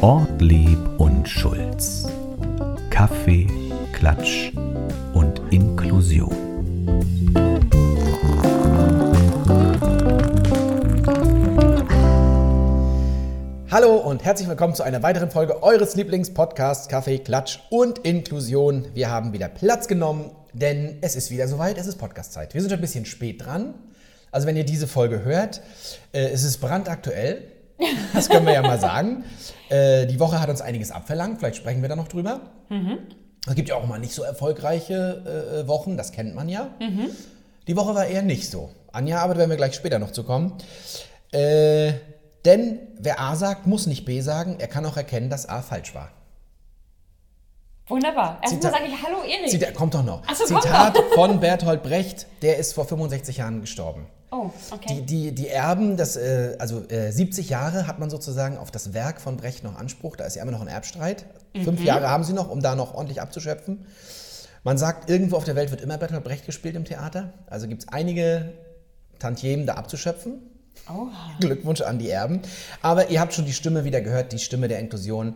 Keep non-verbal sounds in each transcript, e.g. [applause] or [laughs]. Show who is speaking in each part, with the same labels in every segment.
Speaker 1: Ortlieb und Schulz. Kaffee, Klatsch und Inklusion.
Speaker 2: Hallo und herzlich willkommen zu einer weiteren Folge eures Lieblingspodcasts Kaffee, Klatsch und Inklusion. Wir haben wieder Platz genommen, denn es ist wieder soweit, es ist Podcastzeit. Wir sind ein bisschen spät dran. Also wenn ihr diese Folge hört, äh, es ist brandaktuell. Das können wir ja mal sagen. [laughs] Äh, die Woche hat uns einiges abverlangt, vielleicht sprechen wir da noch drüber. Es gibt ja auch mal nicht so erfolgreiche äh, Wochen, das kennt man ja. Die Woche war eher nicht so. Anja, aber da werden wir gleich später noch zu kommen. Äh, denn wer A sagt, muss nicht B sagen. Er kann auch erkennen, dass A falsch war.
Speaker 3: Wunderbar. Erstmal sage ich Hallo Erik.
Speaker 2: Zita kommt doch noch.
Speaker 3: So, kommt
Speaker 2: Zitat von Bertolt Brecht, der ist vor 65 Jahren gestorben.
Speaker 3: Oh,
Speaker 2: Die,
Speaker 3: okay.
Speaker 2: die, die Erben, das, äh, also äh, 70 Jahre hat man sozusagen auf das Werk von Brecht noch Anspruch. Da ist ja immer noch ein Erbstreit.
Speaker 3: Mhm.
Speaker 2: Fünf Jahre haben sie noch, um da noch ordentlich abzuschöpfen. Man sagt, irgendwo auf der Welt wird immer Bertolt Brecht gespielt im Theater. Also gibt es einige Tantiemen da abzuschöpfen.
Speaker 3: Oha.
Speaker 2: Glückwunsch an die Erben. Aber ihr habt schon die Stimme wieder gehört, die Stimme der Inklusion.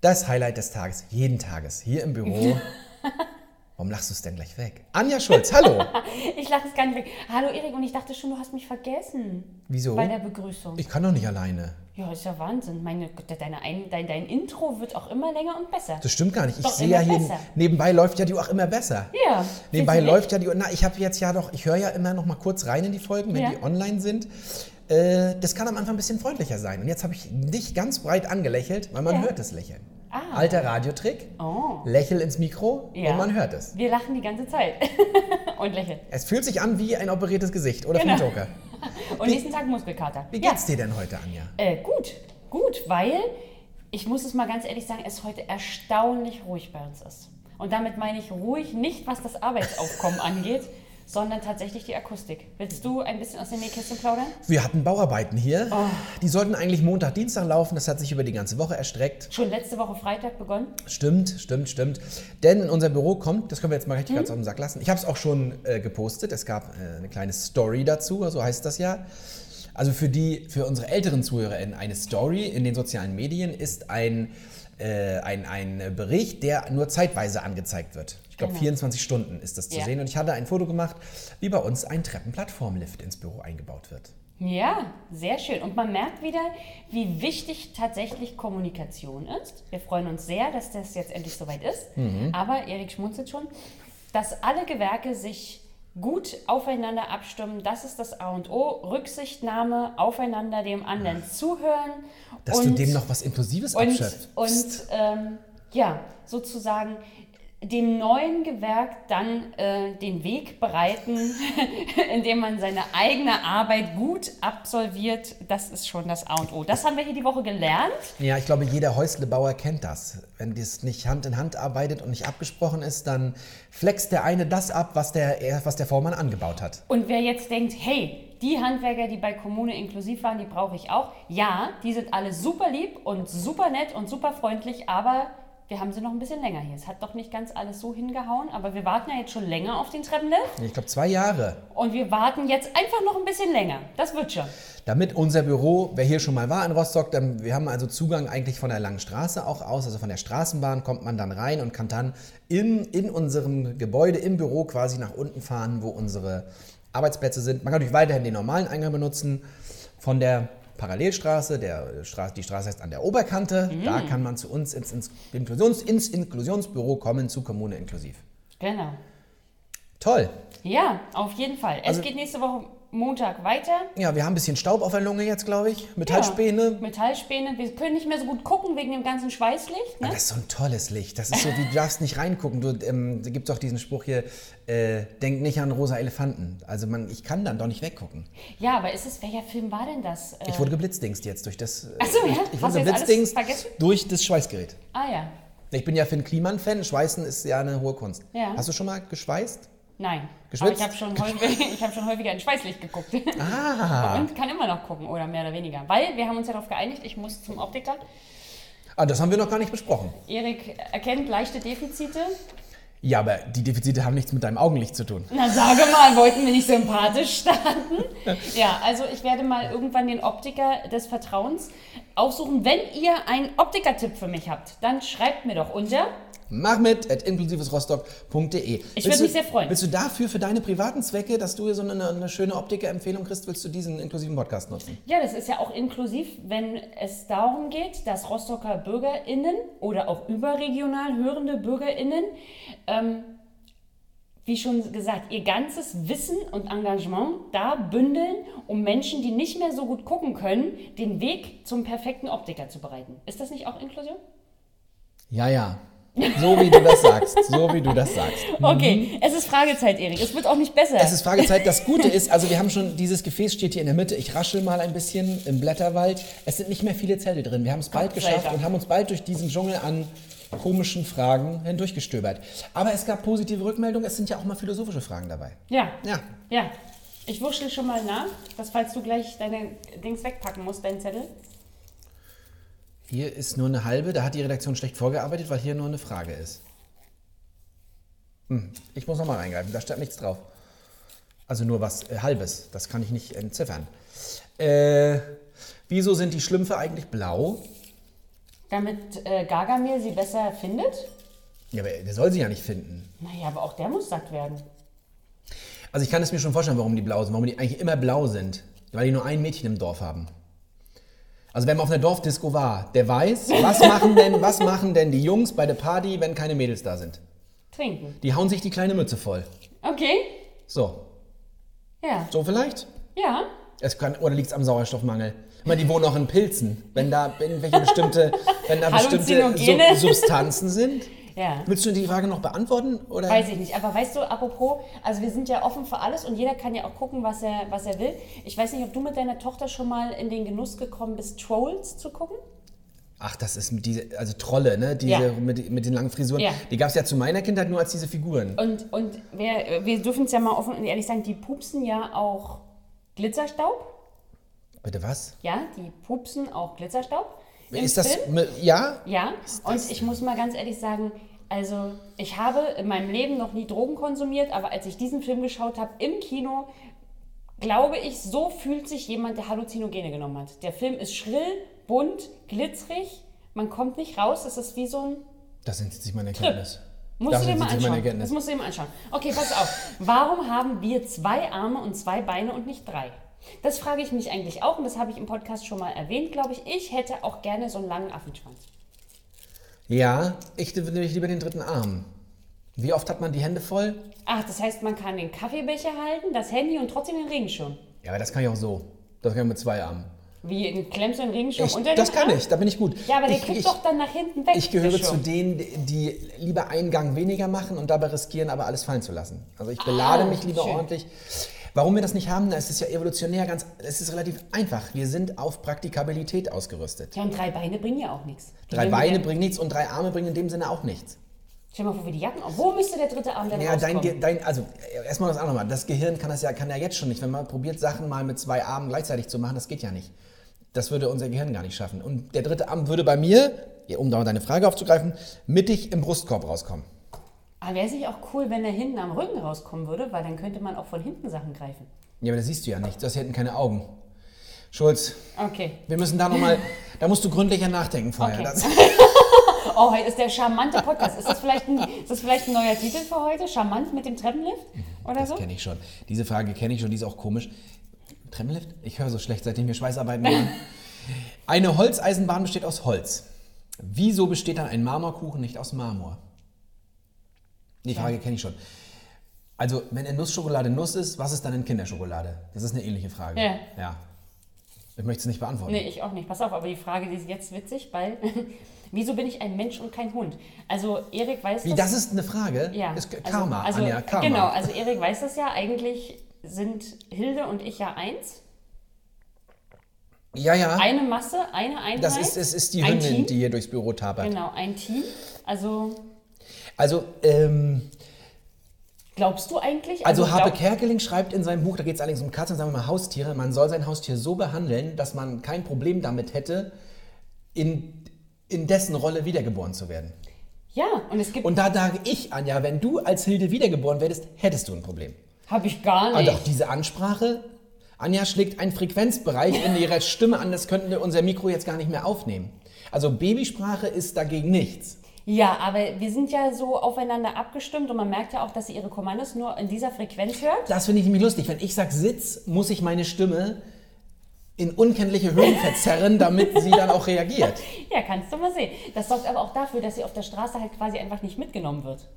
Speaker 2: Das Highlight des Tages, jeden Tages, hier im Büro. [laughs] Warum lachst du es denn gleich weg? Anja Schulz, hallo. [laughs]
Speaker 3: Ich lache es gar nicht weg. Hallo Erik und ich dachte schon, du hast mich vergessen.
Speaker 2: Wieso?
Speaker 3: Bei der Begrüßung.
Speaker 2: Ich kann doch nicht alleine.
Speaker 3: ja, ist ja Wahnsinn. Meine, deine, ein, dein, dein Intro wird auch immer länger und besser.
Speaker 2: Das stimmt gar nicht. Ich
Speaker 3: Doch
Speaker 2: sehe ja hier,
Speaker 3: besser.
Speaker 2: nebenbei läuft ja die Uhr auch immer besser.
Speaker 3: Ja.
Speaker 2: Nebenbei läuft ja die Uhr. Na, ich habe jetzt ja doch, ich höre ja immer noch mal kurz rein in die Folgen, wenn
Speaker 3: Ja.
Speaker 2: die online sind. Äh, das kann am Anfang ein bisschen freundlicher sein. Und jetzt habe ich dich ganz breit angelächelt, weil man
Speaker 3: Ja.
Speaker 2: hört das Lächeln.
Speaker 3: Ah.
Speaker 2: Alter Radiotrick.
Speaker 3: Oh.
Speaker 2: Lächel ins Mikro
Speaker 3: Ja.
Speaker 2: und man hört es.
Speaker 3: Wir lachen die ganze Zeit. [laughs] und lächeln.
Speaker 2: Es fühlt sich an wie ein operiertes Gesicht oder
Speaker 3: Genau.
Speaker 2: vom Joker. [laughs]
Speaker 3: Und nächsten Tag Muskelkater.
Speaker 2: Wie
Speaker 3: Ja.
Speaker 2: geht's dir denn heute, Anja?
Speaker 3: Äh, gut, gut, weil ich muss es mal ganz ehrlich sagen, es heute erstaunlich ruhig bei uns ist. Und damit meine ich ruhig nicht, was das Arbeitsaufkommen [laughs] angeht, sondern tatsächlich die Akustik. Willst du ein bisschen aus dem Nähkästchen plaudern?
Speaker 2: Wir hatten Bauarbeiten hier.
Speaker 3: Oh.
Speaker 2: Die sollten eigentlich Montag, Dienstag laufen. Das hat sich über die ganze Woche erstreckt.
Speaker 3: Schon letzte Woche Freitag begonnen?
Speaker 2: Stimmt, stimmt, stimmt. Denn in unser Büro kommt, das können wir jetzt mal richtig
Speaker 3: Mhm.
Speaker 2: ganz auf den Sack lassen. Ich habe es auch schon äh, gepostet. Es gab äh, eine kleine Story dazu, so heißt das ja. Also für die, für unsere älteren ZuhörerInnen, eine Story in den sozialen Medien ist ein, äh, ein, ein Bericht, der nur zeitweise angezeigt wird. Ich glaube,
Speaker 3: Genau.
Speaker 2: 24 Stunden ist das zu
Speaker 3: Ja.
Speaker 2: sehen. Und ich hatte ein Foto gemacht, wie bei uns ein Treppenplattformlift ins Büro eingebaut wird.
Speaker 3: Ja, sehr schön. Und man merkt wieder, wie wichtig tatsächlich Kommunikation ist. Wir freuen uns sehr, dass das jetzt endlich soweit ist. Aber Erik schmunzelt schon, dass alle Gewerke sich gut aufeinander abstimmen. Das ist das A und O. Rücksichtnahme, aufeinander dem anderen zuhören.
Speaker 2: Dass
Speaker 3: und,
Speaker 2: du dem noch was Inklusives
Speaker 3: und,
Speaker 2: abschöpfst.
Speaker 3: und ähm, ja, sozusagen dem neuen Gewerk dann äh, den Weg bereiten, [laughs] indem man seine eigene Arbeit gut absolviert. Das ist schon das A und O. Das haben wir hier die Woche gelernt.
Speaker 2: Ja, ich glaube, jeder Häuslebauer kennt das. Wenn das nicht Hand in Hand arbeitet und nicht abgesprochen ist, dann flext der eine das ab, was der, was der Vormann angebaut hat.
Speaker 3: Und wer jetzt denkt, hey, die Handwerker, die bei Kommune inklusiv waren, die brauche ich auch. Ja, die sind alle super lieb und super nett und super freundlich, aber wir haben sie noch ein bisschen länger hier. Es hat doch nicht ganz alles so hingehauen, aber wir warten ja jetzt schon länger auf den Treppenlift.
Speaker 2: Ich glaube, zwei Jahre.
Speaker 3: Und wir warten jetzt einfach noch ein bisschen länger. Das wird schon.
Speaker 2: Damit unser Büro, wer hier schon mal war in Rostock, dann, wir haben also Zugang eigentlich von der Langen Straße auch aus, also von der Straßenbahn kommt man dann rein und kann dann in, in unserem Gebäude, im Büro quasi nach unten fahren, wo unsere Arbeitsplätze sind. Man kann natürlich weiterhin den normalen Eingang benutzen von der Parallelstraße, der Straße, die Straße heißt an der Oberkante. Da kann man zu uns ins, ins, Inklusions, ins Inklusionsbüro kommen, zu Kommune inklusiv.
Speaker 3: Genau.
Speaker 2: Toll.
Speaker 3: Ja, auf jeden Fall. Es
Speaker 2: Also-
Speaker 3: geht nächste Woche Montag weiter.
Speaker 2: Ja, wir haben ein bisschen Staub auf der Lunge jetzt, glaube ich. Metallspäne.
Speaker 3: Ja, Metallspäne. Wir können nicht mehr so gut gucken wegen dem ganzen Schweißlicht. Ne?
Speaker 2: Ah, Das ist so ein tolles Licht. Das ist so, wie du darfst nicht reingucken. Du, ähm, da gibt es auch diesen Spruch hier, äh, denk nicht an rosa Elefanten. Also man, ich kann dann doch nicht weggucken.
Speaker 3: Ja, aber ist es, welcher Film war denn das? Äh,
Speaker 2: Ich wurde geblitzdingst jetzt durch das. äh,
Speaker 3: Ach so, ja?
Speaker 2: Ich
Speaker 3: Hast
Speaker 2: wurde geblitzdingst durch das Schweißgerät.
Speaker 3: ah ja.
Speaker 2: Ich bin ja Finn Kliman-Fan. Schweißen ist ja eine hohe Kunst.
Speaker 3: Ja.
Speaker 2: Hast du schon mal geschweißt?
Speaker 3: Nein.
Speaker 2: Geschwitzt?
Speaker 3: Aber ich habe schon, häufig, [laughs] ich hab schon häufiger in Schweißlicht geguckt.
Speaker 2: Ah.
Speaker 3: Und kann immer noch gucken, oder mehr oder weniger. Weil wir haben uns ja darauf geeinigt, ich muss zum Optiker.
Speaker 2: ah, das haben wir noch gar nicht besprochen.
Speaker 3: Erik erkennt leichte Defizite.
Speaker 2: Ja, aber die Defizite haben nichts mit deinem Augenlicht zu tun.
Speaker 3: Na, sage mal, wollten wir nicht sympathisch starten? Ja, also ich werde mal irgendwann den Optiker des Vertrauens aussuchen. Wenn ihr einen Optiker-Tipp für mich habt, dann schreibt mir doch unter
Speaker 2: Mach mit at inklusivesrostock.de.
Speaker 3: Ich
Speaker 2: Willst
Speaker 3: würd
Speaker 2: du-
Speaker 3: mich sehr freuen.
Speaker 2: Willst du dafür, für deine privaten Zwecke, dass du hier so eine, eine schöne Optiker-Empfehlung kriegst, willst du diesen inklusiven Podcast nutzen?
Speaker 3: Ja, das ist ja auch inklusiv, wenn es darum geht, dass Rostocker BürgerInnen oder auch überregional hörende BürgerInnen, ähm, wie schon gesagt, ihr ganzes Wissen und Engagement da bündeln, um Menschen, die nicht mehr so gut gucken können, den Weg zum perfekten Optiker zu bereiten. Ist das nicht auch Inklusion?
Speaker 2: Ja, ja. So wie du das sagst. So wie du das sagst. [laughs]
Speaker 3: Okay, es ist Fragezeit, Erik. Es wird auch nicht besser.
Speaker 2: Es ist Fragezeit. Das Gute ist, also wir haben schon, dieses Gefäß steht hier in der Mitte. Ich raschel mal ein bisschen im Blätterwald. Es sind nicht mehr viele Zelte drin. Wir haben es bald geschafft und haben uns bald durch diesen Dschungel an komischen Fragen hindurchgestöbert. Aber es gab positive Rückmeldungen. Es sind ja auch mal philosophische Fragen dabei.
Speaker 3: ja.
Speaker 2: Ja.
Speaker 3: Ja. Ich wurschtel schon mal nach, dass falls du gleich deine Dings wegpacken musst, deinen Zettel.
Speaker 2: Hier ist nur eine halbe. Da hat die Redaktion schlecht vorgearbeitet, weil hier nur eine Frage ist. Hm. Ich muss nochmal reingreifen. Da steht nichts drauf. Also nur was äh, Halbes. Das kann ich nicht entziffern. Äh, wieso sind die Schlümpfe eigentlich blau?
Speaker 3: Damit äh, Gargamel sie besser findet?
Speaker 2: Ja, aber der soll sie ja nicht finden.
Speaker 3: Naja, aber auch der muss satt werden.
Speaker 2: Also ich kann es mir schon vorstellen, warum die blau sind, warum die eigentlich immer blau sind. Weil die nur ein Mädchen im Dorf haben. Also wenn man auf einer Dorfdisco war, der weiß, was machen denn, was machen denn die Jungs bei der Party, wenn keine Mädels da sind?
Speaker 3: Trinken.
Speaker 2: Die hauen sich die kleine Mütze voll.
Speaker 3: Okay.
Speaker 2: So,
Speaker 3: Ja.
Speaker 2: so vielleicht?
Speaker 3: Ja.
Speaker 2: Es kann, oder liegt es am Sauerstoffmangel? Ich meine, die wohnen auch in Pilzen. Wenn da irgendwelche bestimmte, wenn da bestimmte. Sub Substanzen sind.
Speaker 3: Ja.
Speaker 2: Willst du die Frage noch beantworten? Oder?
Speaker 3: Weiß ich nicht. Aber weißt du, apropos, also wir sind ja offen für alles und jeder kann ja auch gucken, was er, was er will. Ich weiß nicht, ob du mit deiner Tochter schon mal in den Genuss gekommen bist, Trolls zu gucken?
Speaker 2: Ach, das ist mit diese, also Trolle, ne? Diese
Speaker 3: Ja.
Speaker 2: mit, mit den langen Frisuren.
Speaker 3: Ja.
Speaker 2: Die gab es ja zu meiner Kindheit nur als diese Figuren.
Speaker 3: Und, und wir, wir dürfen es ja mal offen und ehrlich sagen, die pupsen ja auch Glitzerstaub.
Speaker 2: Bitte was?
Speaker 3: Ja, die pupsen auch Glitzerstaub.
Speaker 2: ist das, ja?
Speaker 3: Ja, und ich muss mal ganz ehrlich sagen, also ich habe in meinem Leben noch nie Drogen konsumiert, aber als ich diesen Film geschaut habe im Kino, glaube ich, so fühlt sich jemand, der Halluzinogene genommen hat. Der Film ist schrill, bunt, glitzerig, man kommt nicht raus, es ist wie so ein
Speaker 2: Das sind sich meine Erkenntnis.
Speaker 3: Musst
Speaker 2: Das
Speaker 3: du dir mal anschauen. Das musst du dir mal anschauen. Okay, pass auf. Warum haben wir zwei Arme und zwei Beine und nicht drei? Das frage ich mich eigentlich auch und das habe ich im Podcast schon mal erwähnt, glaube ich. Ich hätte auch gerne so einen langen Affenschwanz.
Speaker 2: Ja, ich würde lieber den dritten Arm. Wie oft hat man die Hände voll?
Speaker 3: Ach, das heißt, man kann den Kaffeebecher halten, das Handy und trotzdem den Regenschirm.
Speaker 2: Ja, aber das kann ich auch so. Das kann ich mit zwei Armen.
Speaker 3: Wie klemmst du den Regenschirm
Speaker 2: Ich,
Speaker 3: unter
Speaker 2: das kann
Speaker 3: Arm?
Speaker 2: ich, da bin ich gut.
Speaker 3: Ja, aber der
Speaker 2: ich,
Speaker 3: kriegt
Speaker 2: ich,
Speaker 3: doch dann nach hinten weg.
Speaker 2: Ich gehöre zu denen, die lieber einen Gang weniger machen und dabei riskieren, aber alles fallen zu lassen. Also ich belade
Speaker 3: Ah,
Speaker 2: mich lieber
Speaker 3: schön.
Speaker 2: ordentlich. Warum wir das nicht haben, na, es ist ja evolutionär ganz, es ist relativ einfach. Wir sind auf Praktikabilität ausgerüstet.
Speaker 3: Ja, und drei Beine bringen ja auch nichts. Die
Speaker 2: Drei Beine bringen nichts und drei Arme bringen in dem Sinne auch nichts.
Speaker 3: Stell mal vor, wie die Jacken. Wo müsste der dritte Arm denn
Speaker 2: Ja, dein,
Speaker 3: rauskommen?
Speaker 2: Ge- dein, also äh, erstmal das andere mal. Das Gehirn kann das ja, kann ja jetzt schon nicht. Wenn man probiert, Sachen mal mit zwei Armen gleichzeitig zu machen, das geht ja nicht. Das würde unser Gehirn gar nicht schaffen. Und der dritte Arm würde bei mir, um da deine Frage aufzugreifen, mittig im Brustkorb rauskommen.
Speaker 3: Aber wäre es nicht auch cool, wenn er hinten am Rücken rauskommen würde, weil dann könnte man auch von hinten Sachen greifen.
Speaker 2: Ja, aber das siehst du ja nicht. Das hätten keine Augen. Schulz,
Speaker 3: Okay.
Speaker 2: wir müssen da nochmal, da musst du gründlicher nachdenken vorher.
Speaker 3: Okay.
Speaker 2: Das, [laughs]
Speaker 3: Oh, heute ist der charmante Podcast. Ist das vielleicht ein, ist das vielleicht ein neuer Titel für heute? Charmant mit dem Treppenlift? Oder
Speaker 2: das
Speaker 3: so?
Speaker 2: kenne ich schon. Diese Frage kenne ich schon, die ist auch komisch. Treppenlift? Ich höre so schlecht, seitdem wir Schweißarbeiten machen. Eine Holzeisenbahn besteht aus Holz. Wieso besteht dann ein Marmorkuchen nicht aus Marmor? Die Frage kenne ich schon. Also, wenn in Nussschokolade Nuss ist, was ist dann in Kinderschokolade? Das ist eine ähnliche Frage.
Speaker 3: Ja.
Speaker 2: ja. Ich möchte es nicht beantworten.
Speaker 3: Nee, ich auch nicht. Pass auf, aber die Frage die ist jetzt witzig, weil [laughs] wieso bin ich ein Mensch und kein Hund? Also Erik weiß
Speaker 2: Wie, das ist eine Frage?
Speaker 3: ja,
Speaker 2: Ist
Speaker 3: also-
Speaker 2: Karma,
Speaker 3: also,
Speaker 2: Anja, Karma.
Speaker 3: Genau, also Erik weiß das ja. Eigentlich sind Hilde und ich ja eins.
Speaker 2: Ja, ja.
Speaker 3: Eine Masse, eine Einheit.
Speaker 2: das ist, es ist die
Speaker 3: ein
Speaker 2: Hündin,
Speaker 3: Team.
Speaker 2: die hier durchs Büro tapert.
Speaker 3: Genau, ein Team. Also
Speaker 2: Also, ähm,
Speaker 3: glaubst du eigentlich?
Speaker 2: Also Harpe
Speaker 3: glaub-
Speaker 2: Kerkeling schreibt in seinem Buch, da geht es allerdings um Katzen, sagen wir mal Haustiere, man soll sein Haustier so behandeln, dass man kein Problem damit hätte, in, in dessen Rolle wiedergeboren zu werden.
Speaker 3: Ja, und es gibt.
Speaker 2: Und da sage ich, Anja, wenn du als Hilde wiedergeboren werdest, hättest du ein Problem.
Speaker 3: Habe ich gar
Speaker 2: Aber
Speaker 3: nicht.
Speaker 2: doch diese Ansprache, Anja schlägt einen Frequenzbereich in ihrer Stimme an, das könnten wir unser Mikro jetzt gar nicht mehr aufnehmen. Also Babysprache ist dagegen nichts.
Speaker 3: Ja, aber wir sind ja so aufeinander abgestimmt und man merkt ja auch, dass sie ihre Kommandos nur in dieser Frequenz hört.
Speaker 2: Das finde ich nämlich lustig. Wenn ich sage Sitz, muss ich meine Stimme in unkenntliche Höhen verzerren, damit sie dann auch reagiert. [laughs]
Speaker 3: Ja, kannst du mal sehen. Das sorgt aber auch dafür, dass sie auf der Straße halt quasi einfach nicht mitgenommen wird.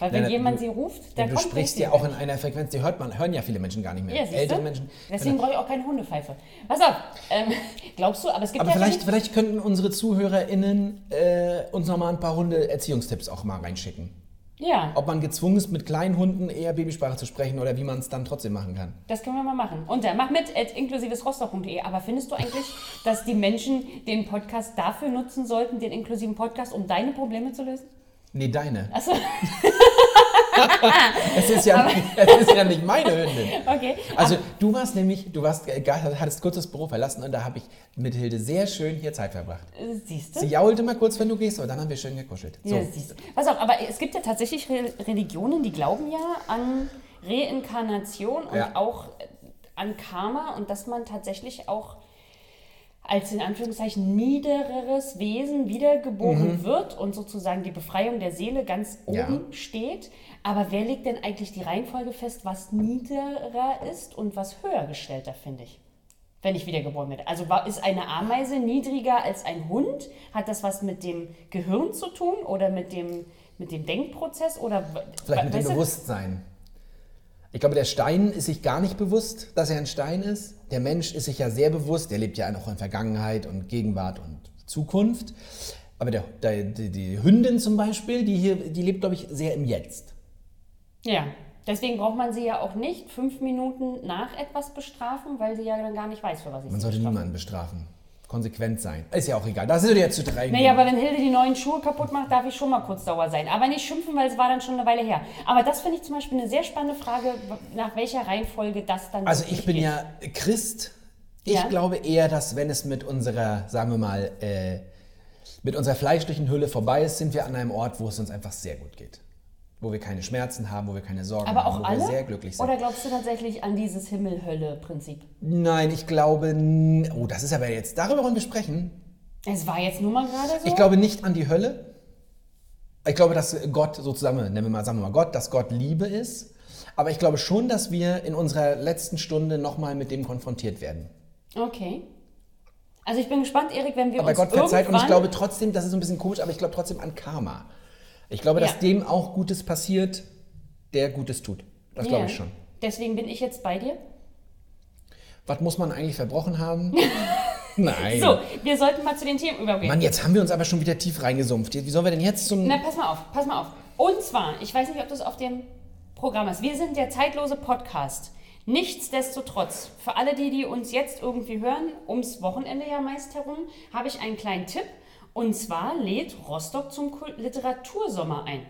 Speaker 3: Weil wenn
Speaker 2: Nein,
Speaker 3: jemand
Speaker 2: du-
Speaker 3: sie ruft, dann
Speaker 2: du
Speaker 3: kommt
Speaker 2: sprichst
Speaker 3: sie
Speaker 2: ja auch in einer Frequenz, die hört man, hören ja viele Menschen gar nicht mehr.
Speaker 3: Ja,
Speaker 2: Ältere
Speaker 3: du?
Speaker 2: Menschen.
Speaker 3: Deswegen brauche ich auch keine Hundepfeife. Pass auf, ähm, [laughs] glaubst du, aber es gibt
Speaker 2: Aber
Speaker 3: ja
Speaker 2: vielleicht, vielleicht könnten unsere ZuhörerInnen äh, uns nochmal ein paar Hunde-Erziehungstipps auch mal reinschicken.
Speaker 3: Ja,
Speaker 2: Ob man gezwungen ist, mit kleinen Hunden eher Babysprache zu sprechen oder wie man es dann trotzdem machen kann.
Speaker 3: das können wir mal machen. Und dann mach mit at inklusivesrostock.de. Aber findest du eigentlich, [laughs] dass die Menschen den Podcast dafür nutzen sollten, den inklusiven Podcast, um deine Probleme zu lösen?
Speaker 2: Nee, deine.
Speaker 3: Achso, [laughs]
Speaker 2: Es ist ja, nicht, es ist ja nicht meine Hündin.
Speaker 3: okay.
Speaker 2: Also du warst nämlich, du warst, hattest kurz das Büro verlassen und da habe ich mit Hilde sehr schön hier Zeit verbracht.
Speaker 3: Siehst du?
Speaker 2: Sie jaulte mal kurz, wenn du gehst, aber dann haben wir schön gekuschelt. So.
Speaker 3: Ja, siehst du. Pass auf, aber es gibt ja tatsächlich Re Religionen, die glauben ja an Reinkarnation und
Speaker 2: Ja.
Speaker 3: auch an Karma und dass man tatsächlich auch als in Anführungszeichen niedereres Wesen wiedergeboren wird und sozusagen die Befreiung der Seele ganz oben
Speaker 2: Ja.
Speaker 3: steht. Aber wer legt denn eigentlich die Reihenfolge fest, was niederer ist und was höher gestellter, finde ich? Wenn ich wiedergeboren werde. Also ist eine Ameise niedriger als ein Hund? Hat das was mit dem Gehirn zu tun oder mit dem, mit dem Denkprozess? Oder,
Speaker 2: Vielleicht mit dem? Bewusstsein. Ich glaube, der Stein ist sich gar nicht bewusst, dass er ein Stein ist. Der Mensch ist sich ja sehr bewusst. Der lebt ja auch in Vergangenheit und Gegenwart und Zukunft. Aber der, der, die, die Hündin zum Beispiel, die hier, die lebt, glaube ich, sehr im Jetzt.
Speaker 3: Ja, deswegen braucht man sie ja auch nicht fünf Minuten nach etwas bestrafen, weil sie ja dann gar nicht weiß, für was ich
Speaker 2: Man
Speaker 3: sie
Speaker 2: sollte
Speaker 3: bestrafe.
Speaker 2: niemanden bestrafen. Konsequent sein. Ist ja auch egal. Das ist ja zu drei.
Speaker 3: Naja, aber wenn Hilde die neuen Schuhe kaputt macht, darf ich schon mal kurz sauer sein. Aber nicht schimpfen, weil es war dann schon eine Weile her. Aber das finde ich zum Beispiel eine sehr spannende Frage, nach welcher Reihenfolge das dann
Speaker 2: Also ich bin
Speaker 3: geht.
Speaker 2: ja Christ. Ich
Speaker 3: Ja.
Speaker 2: glaube eher, dass wenn es mit unserer, sagen wir mal, äh, mit unserer fleischlichen Hülle vorbei ist, sind wir an einem Ort, wo es uns einfach sehr gut geht. Wo wir keine Schmerzen haben, wo wir keine Sorgen
Speaker 3: Aber
Speaker 2: haben,
Speaker 3: auch
Speaker 2: wo
Speaker 3: alle?
Speaker 2: wir sehr glücklich sind.
Speaker 3: Oder glaubst du tatsächlich an dieses Himmel-Hölle-Prinzip?
Speaker 2: Nein, ich glaube, oh, das ist aber jetzt, darüber wollen wir sprechen.
Speaker 3: Es war jetzt nur mal gerade so.
Speaker 2: Ich glaube nicht an die Hölle. Ich glaube, dass Gott sozusagen, nennen wir mal, sagen wir mal Gott, dass Gott Liebe ist. Aber ich glaube schon, dass wir in unserer letzten Stunde nochmal mit dem konfrontiert werden.
Speaker 3: Okay. Also ich bin gespannt, Erik, wenn wir
Speaker 2: Aber
Speaker 3: uns
Speaker 2: Gott verzeiht und ich glaube trotzdem, das ist so ein bisschen komisch, aber ich glaube trotzdem an Karma. Ich glaube, dass
Speaker 3: Ja.
Speaker 2: dem auch Gutes passiert, der Gutes tut. Das glaube
Speaker 3: Ja.
Speaker 2: ich schon.
Speaker 3: Deswegen bin ich jetzt bei dir.
Speaker 2: Was muss man eigentlich verbrochen haben? [laughs] Nein.
Speaker 3: So, wir sollten mal zu den Themen übergehen.
Speaker 2: Mann, jetzt haben wir uns aber schon wieder tief reingesumpft. Wie sollen wir denn jetzt zum...
Speaker 3: Na, pass mal auf, pass mal auf. Und zwar, ich weiß nicht, ob das auf dem Programm ist. Wir sind der zeitlose Podcast. Nichtsdestotrotz, für alle die, die uns jetzt irgendwie hören, ums Wochenende ja meist herum, habe ich einen kleinen Tipp. Und zwar lädt Rostock zum Literatursommer ein.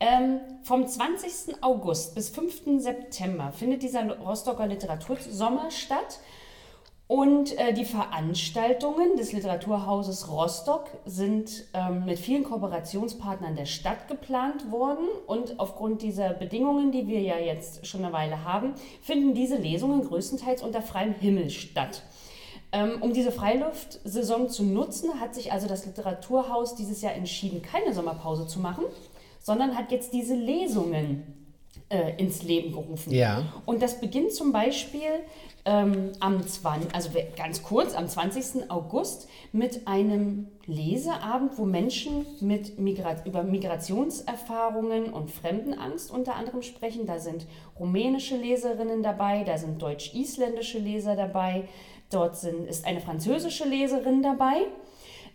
Speaker 3: Ähm, vom 20. August bis 5. September findet dieser Rostocker Literatursommer statt. Und äh, die Veranstaltungen des Literaturhauses Rostock sind ähm, mit vielen Kooperationspartnern der Stadt geplant worden. Und aufgrund dieser Bedingungen, die wir ja jetzt schon eine Weile haben, finden diese Lesungen größtenteils unter freiem Himmel statt. Ähm, um diese Freiluftsaison zu nutzen, hat sich also das Literaturhaus dieses Jahr entschieden, keine Sommerpause zu machen, sondern hat jetzt diese Lesungen äh, ins Leben gerufen.
Speaker 2: Ja.
Speaker 3: Und das beginnt zum Beispiel ähm, am 20, also ganz kurz, am 20. August mit einem Leseabend, wo Menschen mit Migra über Migrationserfahrungen und Fremdenangst unter anderem sprechen. Da sind rumänische Leserinnen dabei, da sind deutsch-isländische Leser dabei, dort sind, ist eine französische Leserin dabei.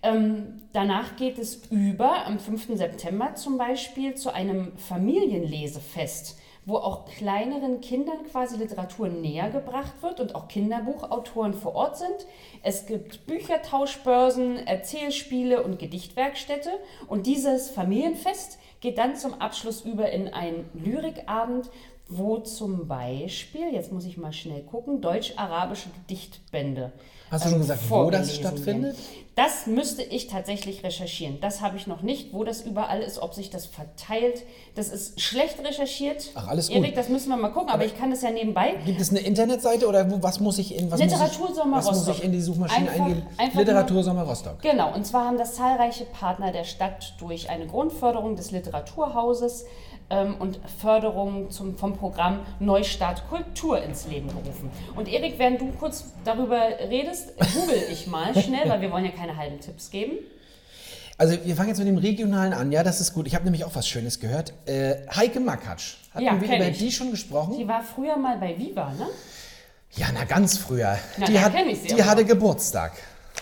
Speaker 3: Ähm, danach geht es über, am 5. September zum Beispiel, zu einem Familienlesefest, wo auch kleineren Kindern quasi Literatur näher gebracht wird und auch Kinderbuchautoren vor Ort sind. Es gibt Büchertauschbörsen, Erzählspiele und Gedichtwerkstätte. Und dieses Familienfest geht dann zum Abschluss über in einen Lyrikabend, wo zum Beispiel, jetzt muss ich mal schnell gucken, deutsch-arabische Gedichtbände.
Speaker 2: Hast du schon
Speaker 3: ähm,
Speaker 2: gesagt, wo das stattfindet?
Speaker 3: werden. Das müsste ich tatsächlich recherchieren. Das habe ich noch nicht, wo das überall ist, ob sich das verteilt. Das ist schlecht recherchiert.
Speaker 2: Ach, alles
Speaker 3: Erik,
Speaker 2: gut.
Speaker 3: das müssen wir mal gucken, aber, ich kann das ja nebenbei.
Speaker 2: Gibt es eine Internetseite oder wo, was muss ich in was
Speaker 3: Literatursommer
Speaker 2: muss ich, was muss
Speaker 3: Rostock.
Speaker 2: ich in die Suchmaschine
Speaker 3: Einfach-
Speaker 2: eingeben?
Speaker 3: einfach
Speaker 2: Literatursommer Rostock.
Speaker 3: Genau, und zwar haben das zahlreiche Partner der Stadt durch eine Grundförderung des Literaturhauses ähm, und Förderung zum, vom Programm Neustart Kultur ins Leben gerufen. Und Erik, während du kurz darüber redest, google ich mal schnell, weil wir wollen ja keine halben Tipps geben.
Speaker 2: Also wir fangen jetzt mit dem Regionalen an. Ja, das ist gut. Ich habe nämlich auch was Schönes gehört. Äh, Heike Makatsch. Hatten
Speaker 3: Ja,
Speaker 2: wir über
Speaker 3: ich.
Speaker 2: die schon gesprochen?
Speaker 3: Die war früher mal bei Viva, ne?
Speaker 2: ja, na ganz früher.
Speaker 3: Na,
Speaker 2: die hat,
Speaker 3: ich sie
Speaker 2: die hatte. Geburtstag.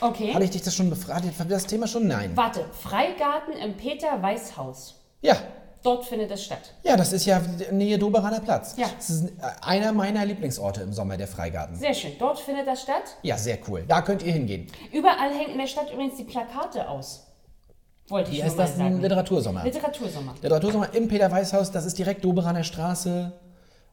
Speaker 3: Okay.
Speaker 2: Hatte ich dich das schon befragt? Hatten wir das Thema schon? Nein.
Speaker 3: Warte, Freigarten im Peter-Weiß-Haus.
Speaker 2: Ja.
Speaker 3: Dort findet es statt.
Speaker 2: Ja, das ist ja Nähe Doberaner Platz.
Speaker 3: Ja.
Speaker 2: Das ist einer meiner Lieblingsorte im Sommer, der Freigarten.
Speaker 3: Sehr schön. Dort findet das statt.
Speaker 2: Ja, sehr cool. Da könnt ihr hingehen.
Speaker 3: Überall hängen in der Stadt übrigens die Plakate aus. Wollte ich nur
Speaker 2: heißt
Speaker 3: mal
Speaker 2: das? Ein
Speaker 3: sagen.
Speaker 2: Literatursommer.
Speaker 3: Literatursommer.
Speaker 2: Literatursommer im Peter-Weiß-Haus. Das ist direkt Doberaner Straße.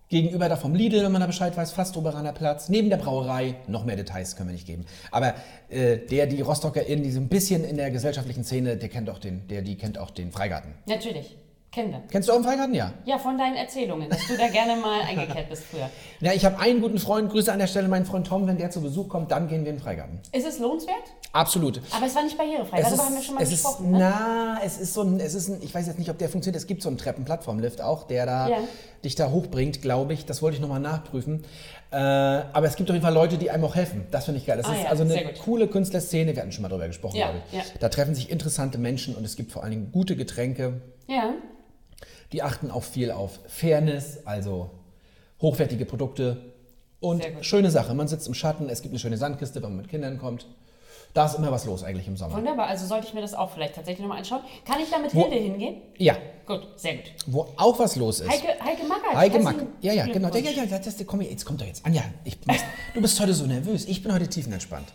Speaker 2: Gegenüber da vom Lidl, wenn man da Bescheid weiß, fast Doberaner Platz. Neben der Brauerei. Noch mehr Details können wir nicht geben. Aber äh, der, die Rostocker in diesem bisschen in der gesellschaftlichen Szene, der kennt auch den, der, die kennt auch den Freigarten.
Speaker 3: Natürlich. Wir.
Speaker 2: Kennst du auch den Freigarten? Ja.
Speaker 3: Ja, von deinen Erzählungen, dass du da gerne mal eingekehrt bist früher.
Speaker 2: Ja, ich habe einen guten Freund, Grüße an der Stelle, meinen Freund Tom, wenn der zu Besuch kommt, dann gehen wir in den Freigarten.
Speaker 3: Ist es lohnenswert?
Speaker 2: Absolut.
Speaker 3: Aber es war nicht barrierefrei.
Speaker 2: Es
Speaker 3: Darüber
Speaker 2: ist,
Speaker 3: haben wir schon mal
Speaker 2: es
Speaker 3: gesprochen.
Speaker 2: ist,
Speaker 3: ne?
Speaker 2: na, es ist so ein, es ist ein, ich weiß jetzt nicht, ob der funktioniert. Es gibt so einen Treppenplattformlift auch, der da
Speaker 3: Ja.
Speaker 2: dich da hochbringt, glaube ich. Das wollte ich nochmal nachprüfen. Äh, aber es gibt auf jeden Fall Leute, die einem auch helfen. Das finde ich geil. Das
Speaker 3: Ah
Speaker 2: ist
Speaker 3: ja,
Speaker 2: also eine coole Künstlerszene. Wir hatten schon mal drüber gesprochen,
Speaker 3: Ja,
Speaker 2: glaube ich. Da treffen sich interessante Menschen und es gibt vor allen Dingen gute Getränke.
Speaker 3: Ja.
Speaker 2: Die achten auch viel auf Fairness, also hochwertige Produkte und schöne Sache. Man sitzt im Schatten, es gibt eine schöne Sandkiste, wenn man mit Kindern kommt. Da ist immer was los eigentlich im Sommer.
Speaker 3: Wunderbar. Also sollte ich mir das auch vielleicht tatsächlich nochmal anschauen. Kann ich da mit
Speaker 2: Wo-
Speaker 3: Hilde hingehen?
Speaker 2: Ja,
Speaker 3: Gut, sehr gut.
Speaker 2: wo auch was los ist.
Speaker 3: Heike, Heike Mackert.
Speaker 2: Heike
Speaker 3: herzlichen
Speaker 2: Mack. Ja, ja, genau. Ja, ja, ja, das, komm, jetzt kommt doch jetzt. Anja, ich, du bist heute so nervös. Ich bin heute tiefenentspannt.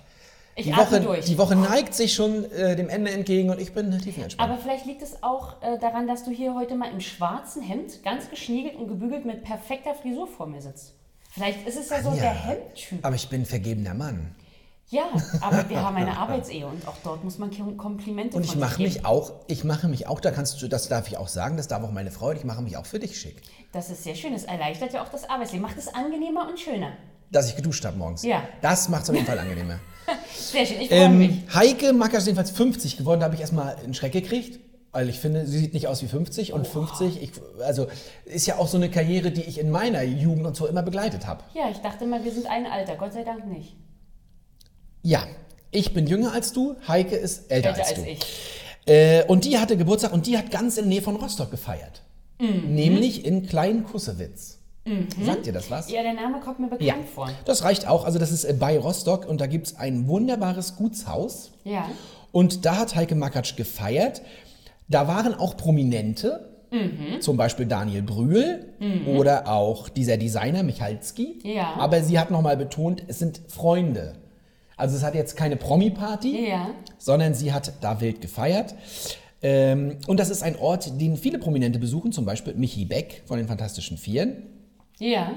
Speaker 3: Ich
Speaker 2: Die Woche,
Speaker 3: durch.
Speaker 2: die Woche neigt sich schon äh, dem Ende entgegen und ich bin tiefenentspannt.
Speaker 3: Aber vielleicht liegt es auch äh, daran, dass du hier heute mal im schwarzen Hemd, ganz geschniegelt und gebügelt mit perfekter Frisur vor mir sitzt. Vielleicht ist es ja so
Speaker 2: Anja,
Speaker 3: der Hemdtyp.
Speaker 2: Aber ich bin vergebener Mann.
Speaker 3: Ja, aber wir haben eine [laughs] Arbeitsehe und auch dort muss man Kom- Komplimente
Speaker 2: Und ich mache mich auch, ich mache mich auch, da kannst du, das darf ich auch sagen, das darf auch meine Frau, ich mache mich auch für dich schick.
Speaker 3: Das ist sehr schön. Es erleichtert ja auch das Arbeitsleben. Macht es angenehmer und schöner.
Speaker 2: Dass ich geduscht habe morgens.
Speaker 3: Ja.
Speaker 2: Das macht es auf jeden Fall angenehmer. [laughs] [laughs]
Speaker 3: Sehr schön. Ich freue mich.
Speaker 2: ähm, Heike Macker ist jedenfalls 50 geworden, da habe ich erstmal einen Schreck gekriegt. Weil ich finde, sie sieht nicht aus wie 50 und 50, ich, also ist ja auch so eine Karriere, die ich in meiner Jugend und so immer begleitet habe.
Speaker 3: Ja, ich dachte mal, wir sind ein Alter. Gott sei Dank nicht.
Speaker 2: Ja, ich bin jünger als du, Heike ist älter,
Speaker 3: Älter
Speaker 2: als,
Speaker 3: als
Speaker 2: du.
Speaker 3: ich.
Speaker 2: Äh, und die hatte Geburtstag und die hat ganz in der Nähe von Rostock gefeiert.
Speaker 3: Mhm.
Speaker 2: Nämlich in Klein Kussewitz. Sagt dir das was?
Speaker 3: Ja, der Name kommt mir bekannt
Speaker 2: Ja,
Speaker 3: vor.
Speaker 2: das reicht auch. Also das ist äh, bei Rostock und da gibt es ein wunderbares Gutshaus.
Speaker 3: Ja.
Speaker 2: Und da hat Heike Makatsch gefeiert. Da waren auch Prominente,
Speaker 3: Mhm.
Speaker 2: zum Beispiel Daniel Brühl oder auch dieser Designer Michalski.
Speaker 3: Ja.
Speaker 2: Aber sie hat nochmal betont, es sind Freunde. Also es hat jetzt keine Promi-Party,
Speaker 3: Ja.
Speaker 2: sondern sie hat da wild gefeiert. Ähm, und das ist ein Ort, den viele Prominente besuchen, zum Beispiel Michi Beck von den Fantastischen Vieren.
Speaker 3: Ja.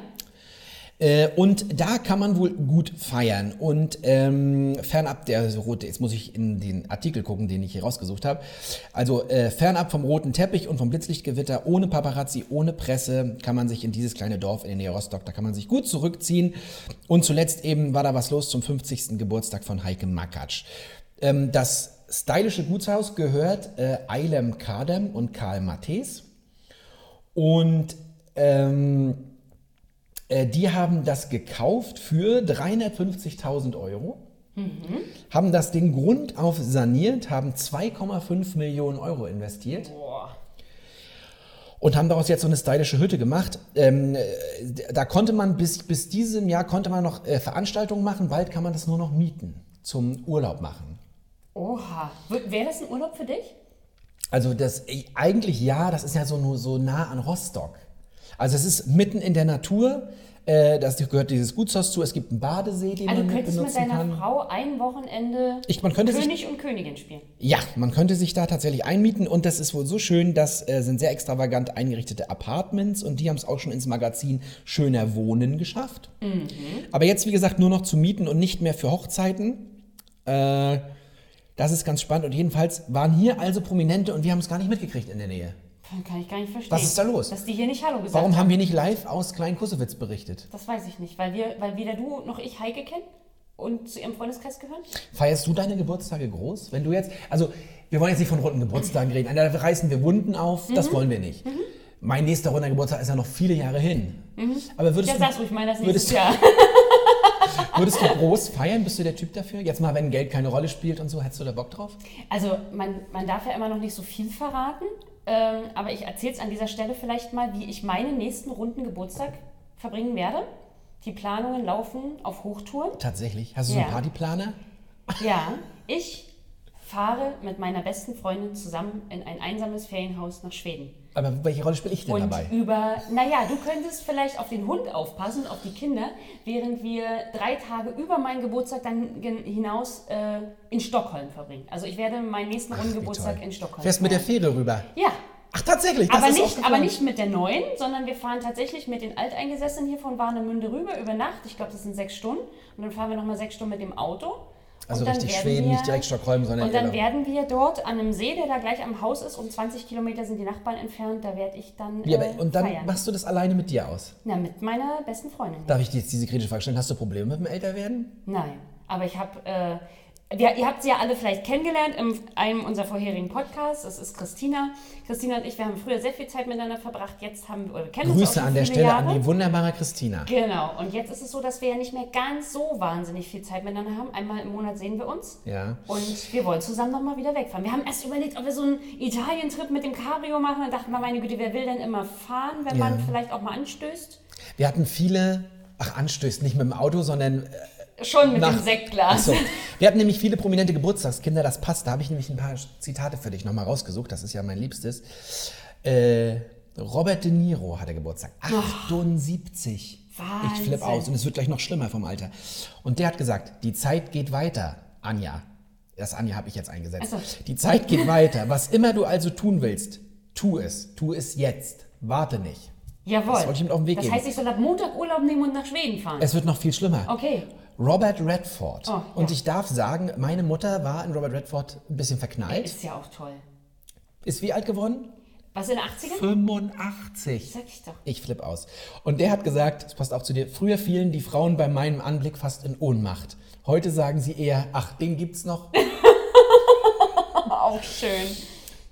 Speaker 2: Äh, und da kann man wohl gut feiern. Und ähm, fernab der rote, jetzt muss ich in den Artikel gucken, den ich hier rausgesucht habe. Also äh, fernab vom roten Teppich und vom Blitzlichtgewitter, ohne Paparazzi, ohne Presse, kann man sich in dieses kleine Dorf in der Nähe Rostock, da kann man sich gut zurückziehen. Und zuletzt eben war da was los zum 50. Geburtstag von Heike Makatsch. Ähm, das stylische Gutshaus gehört äh, Eilem Kadem und Karl Matthäus. Und ähm, äh, die haben das gekauft für 350.000 Euro, haben das Ding grundauf saniert, haben 2,5 Millionen Euro investiert
Speaker 3: Boah.
Speaker 2: und haben daraus jetzt so eine stylische Hütte gemacht. Ähm, äh, da konnte man bis, bis diesem Jahr konnte man noch äh, Veranstaltungen machen, bald kann man das nur noch mieten zum Urlaub machen.
Speaker 3: Oha. Wäre das ein Urlaub für dich?
Speaker 2: Also das äh, eigentlich ja, das ist ja so nur so nah an Rostock. Also es ist mitten in der Natur. Äh, das gehört dieses Gutshaus zu. Es gibt einen Badesee, den
Speaker 3: Also du
Speaker 2: man mit
Speaker 3: könntest mit
Speaker 2: benutzen
Speaker 3: deiner
Speaker 2: kann.
Speaker 3: Frau ein Wochenende
Speaker 2: Ich- könnte sich-
Speaker 3: König und Königin spielen.
Speaker 2: Ja, man könnte sich da tatsächlich einmieten und das ist wohl so schön, das äh, sind sehr extravagant eingerichtete Apartments und die haben es auch schon ins Magazin Schöner Wohnen geschafft. Aber jetzt, wie gesagt, nur noch zu mieten und nicht mehr für Hochzeiten. Äh, da Das ist ganz spannend. Und jedenfalls waren hier also Prominente und wir haben es gar nicht mitgekriegt in der Nähe.
Speaker 3: Kann ich gar nicht verstehen.
Speaker 2: Was ist da los?
Speaker 3: Dass die hier nicht Hallo gesagt
Speaker 2: Warum
Speaker 3: haben.
Speaker 2: haben wir nicht live aus Klein Kussewitz berichtet?
Speaker 3: Das weiß ich nicht, weil, wir, weil weder du noch ich Heike kennen und zu ihrem Freundeskreis gehören.
Speaker 2: Feierst du deine Geburtstage groß? Wenn du jetzt, also wir wollen jetzt nicht von runden Geburtstagen reden. Da reißen wir Wunden auf, das
Speaker 3: Mhm.
Speaker 2: wollen wir nicht. Mein nächster runder Geburtstag ist ja noch viele Jahre hin. Aber würdest
Speaker 3: Ja,
Speaker 2: du,
Speaker 3: sag's ruhig mal, das
Speaker 2: würdest,
Speaker 3: nächstes Jahr. [laughs]
Speaker 2: würdest du groß feiern? Bist du der Typ dafür? Jetzt mal, wenn Geld keine Rolle spielt und so, hättest du da Bock drauf?
Speaker 3: Also man, man darf ja immer noch nicht so viel verraten, ähm, aber ich erzähle es an dieser Stelle vielleicht mal, wie ich meinen nächsten runden Geburtstag verbringen werde. Die Planungen laufen auf Hochtouren.
Speaker 2: Tatsächlich. Hast du so
Speaker 3: Ja.
Speaker 2: einen Partyplaner?
Speaker 3: Ja, [laughs] ich fahre mit meiner besten Freundin zusammen in ein einsames Ferienhaus nach Schweden.
Speaker 2: Aber welche Rolle spiele ich denn
Speaker 3: Und
Speaker 2: dabei?
Speaker 3: über, naja, du könntest vielleicht auf den Hund aufpassen, auf die Kinder, während wir drei Tage über meinen Geburtstag dann hinaus äh, in Stockholm verbringen. Also ich werde meinen nächsten runden
Speaker 2: Wie
Speaker 3: Geburtstag
Speaker 2: toll.
Speaker 3: in Stockholm
Speaker 2: Fährst mit der. Fähre rüber?
Speaker 3: Ja,
Speaker 2: Ach, tatsächlich? Das
Speaker 3: aber nicht, aber nicht mit der neuen, sondern wir fahren tatsächlich mit den Alteingesessenen hier von Warnemünde rüber über Nacht. Ich glaube, das sind sechs Stunden. Und dann fahren wir nochmal sechs Stunden mit dem Auto.
Speaker 2: Also richtig Schweden,
Speaker 3: wir-
Speaker 2: nicht direkt Stockholm, sondern
Speaker 3: Und dann
Speaker 2: eher-
Speaker 3: werden wir dort an einem See, der da gleich am Haus ist, um 20 Kilometer sind die Nachbarn entfernt, da werde ich dann
Speaker 2: Ja,
Speaker 3: äh,
Speaker 2: aber, und dann
Speaker 3: feiern.
Speaker 2: machst du das alleine mit dir aus.
Speaker 3: Na, mit meiner besten Freundin.
Speaker 2: Darf ich dir jetzt diese kritische Frage stellen? Hast du Probleme mit dem Älterwerden?
Speaker 3: Nein, aber ich habe, äh, wir, ihr habt sie ja alle vielleicht kennengelernt in einem unserer vorherigen Podcasts. Das ist Christina. Christina und ich, wir haben früher sehr viel Zeit miteinander verbracht. Jetzt haben wir, wir kennen
Speaker 2: Grüße an der Stelle
Speaker 3: Jahre.
Speaker 2: an die wunderbare Christina.
Speaker 3: Genau, und jetzt ist es so, dass wir ja nicht mehr ganz so wahnsinnig viel Zeit miteinander haben. Einmal im Monat sehen wir uns.
Speaker 2: Ja.
Speaker 3: Und wir wollen zusammen nochmal wieder wegfahren. Wir haben erst überlegt, ob wir so einen Italien-Trip mit dem Cabrio machen. Dann dachten wir, meine Güte, wer will denn immer fahren, wenn
Speaker 2: Ja.
Speaker 3: man vielleicht auch mal anstößt?
Speaker 2: Wir hatten viele, ach anstößt, nicht mit dem Auto, sondern äh,
Speaker 3: Schon mit
Speaker 2: nach...
Speaker 3: dem Sektglas.
Speaker 2: So. Wir hatten nämlich viele prominente Geburtstagskinder, das passt. Da habe ich nämlich ein paar Zitate für dich nochmal rausgesucht, das ist ja mein Liebstes. Äh, Robert De Niro hatte Geburtstag, 78. Ich
Speaker 3: Wahnsinn.
Speaker 2: flipp aus und es wird gleich noch schlimmer vom Alter. Und der hat gesagt, die Zeit geht weiter, Anja. Das Anja habe ich jetzt eingesetzt.
Speaker 3: Ach so.
Speaker 2: Die Zeit geht weiter. Was immer du also tun willst, tu es. Tu es jetzt. Warte nicht.
Speaker 3: Jawohl.
Speaker 2: Das wollte ich mit auf den Weg
Speaker 3: das
Speaker 2: geben.
Speaker 3: heißt, ich soll ab Montag Urlaub nehmen und nach Schweden fahren.
Speaker 2: Es wird noch viel schlimmer.
Speaker 3: Okay.
Speaker 2: Robert Redford.
Speaker 3: Oh,
Speaker 2: Und
Speaker 3: ja.
Speaker 2: ich darf sagen, meine Mutter war in Robert Redford ein bisschen verknallt.
Speaker 3: Ist ja auch toll.
Speaker 2: Ist wie alt geworden?
Speaker 3: Was in den 80ern?
Speaker 2: 85.
Speaker 3: Sag ich doch.
Speaker 2: Ich flipp aus. Und der hat gesagt, das passt auch zu dir, früher fielen die Frauen bei meinem Anblick fast in Ohnmacht. Heute sagen sie eher, ach, den gibt's noch. [laughs]
Speaker 3: Auch schön.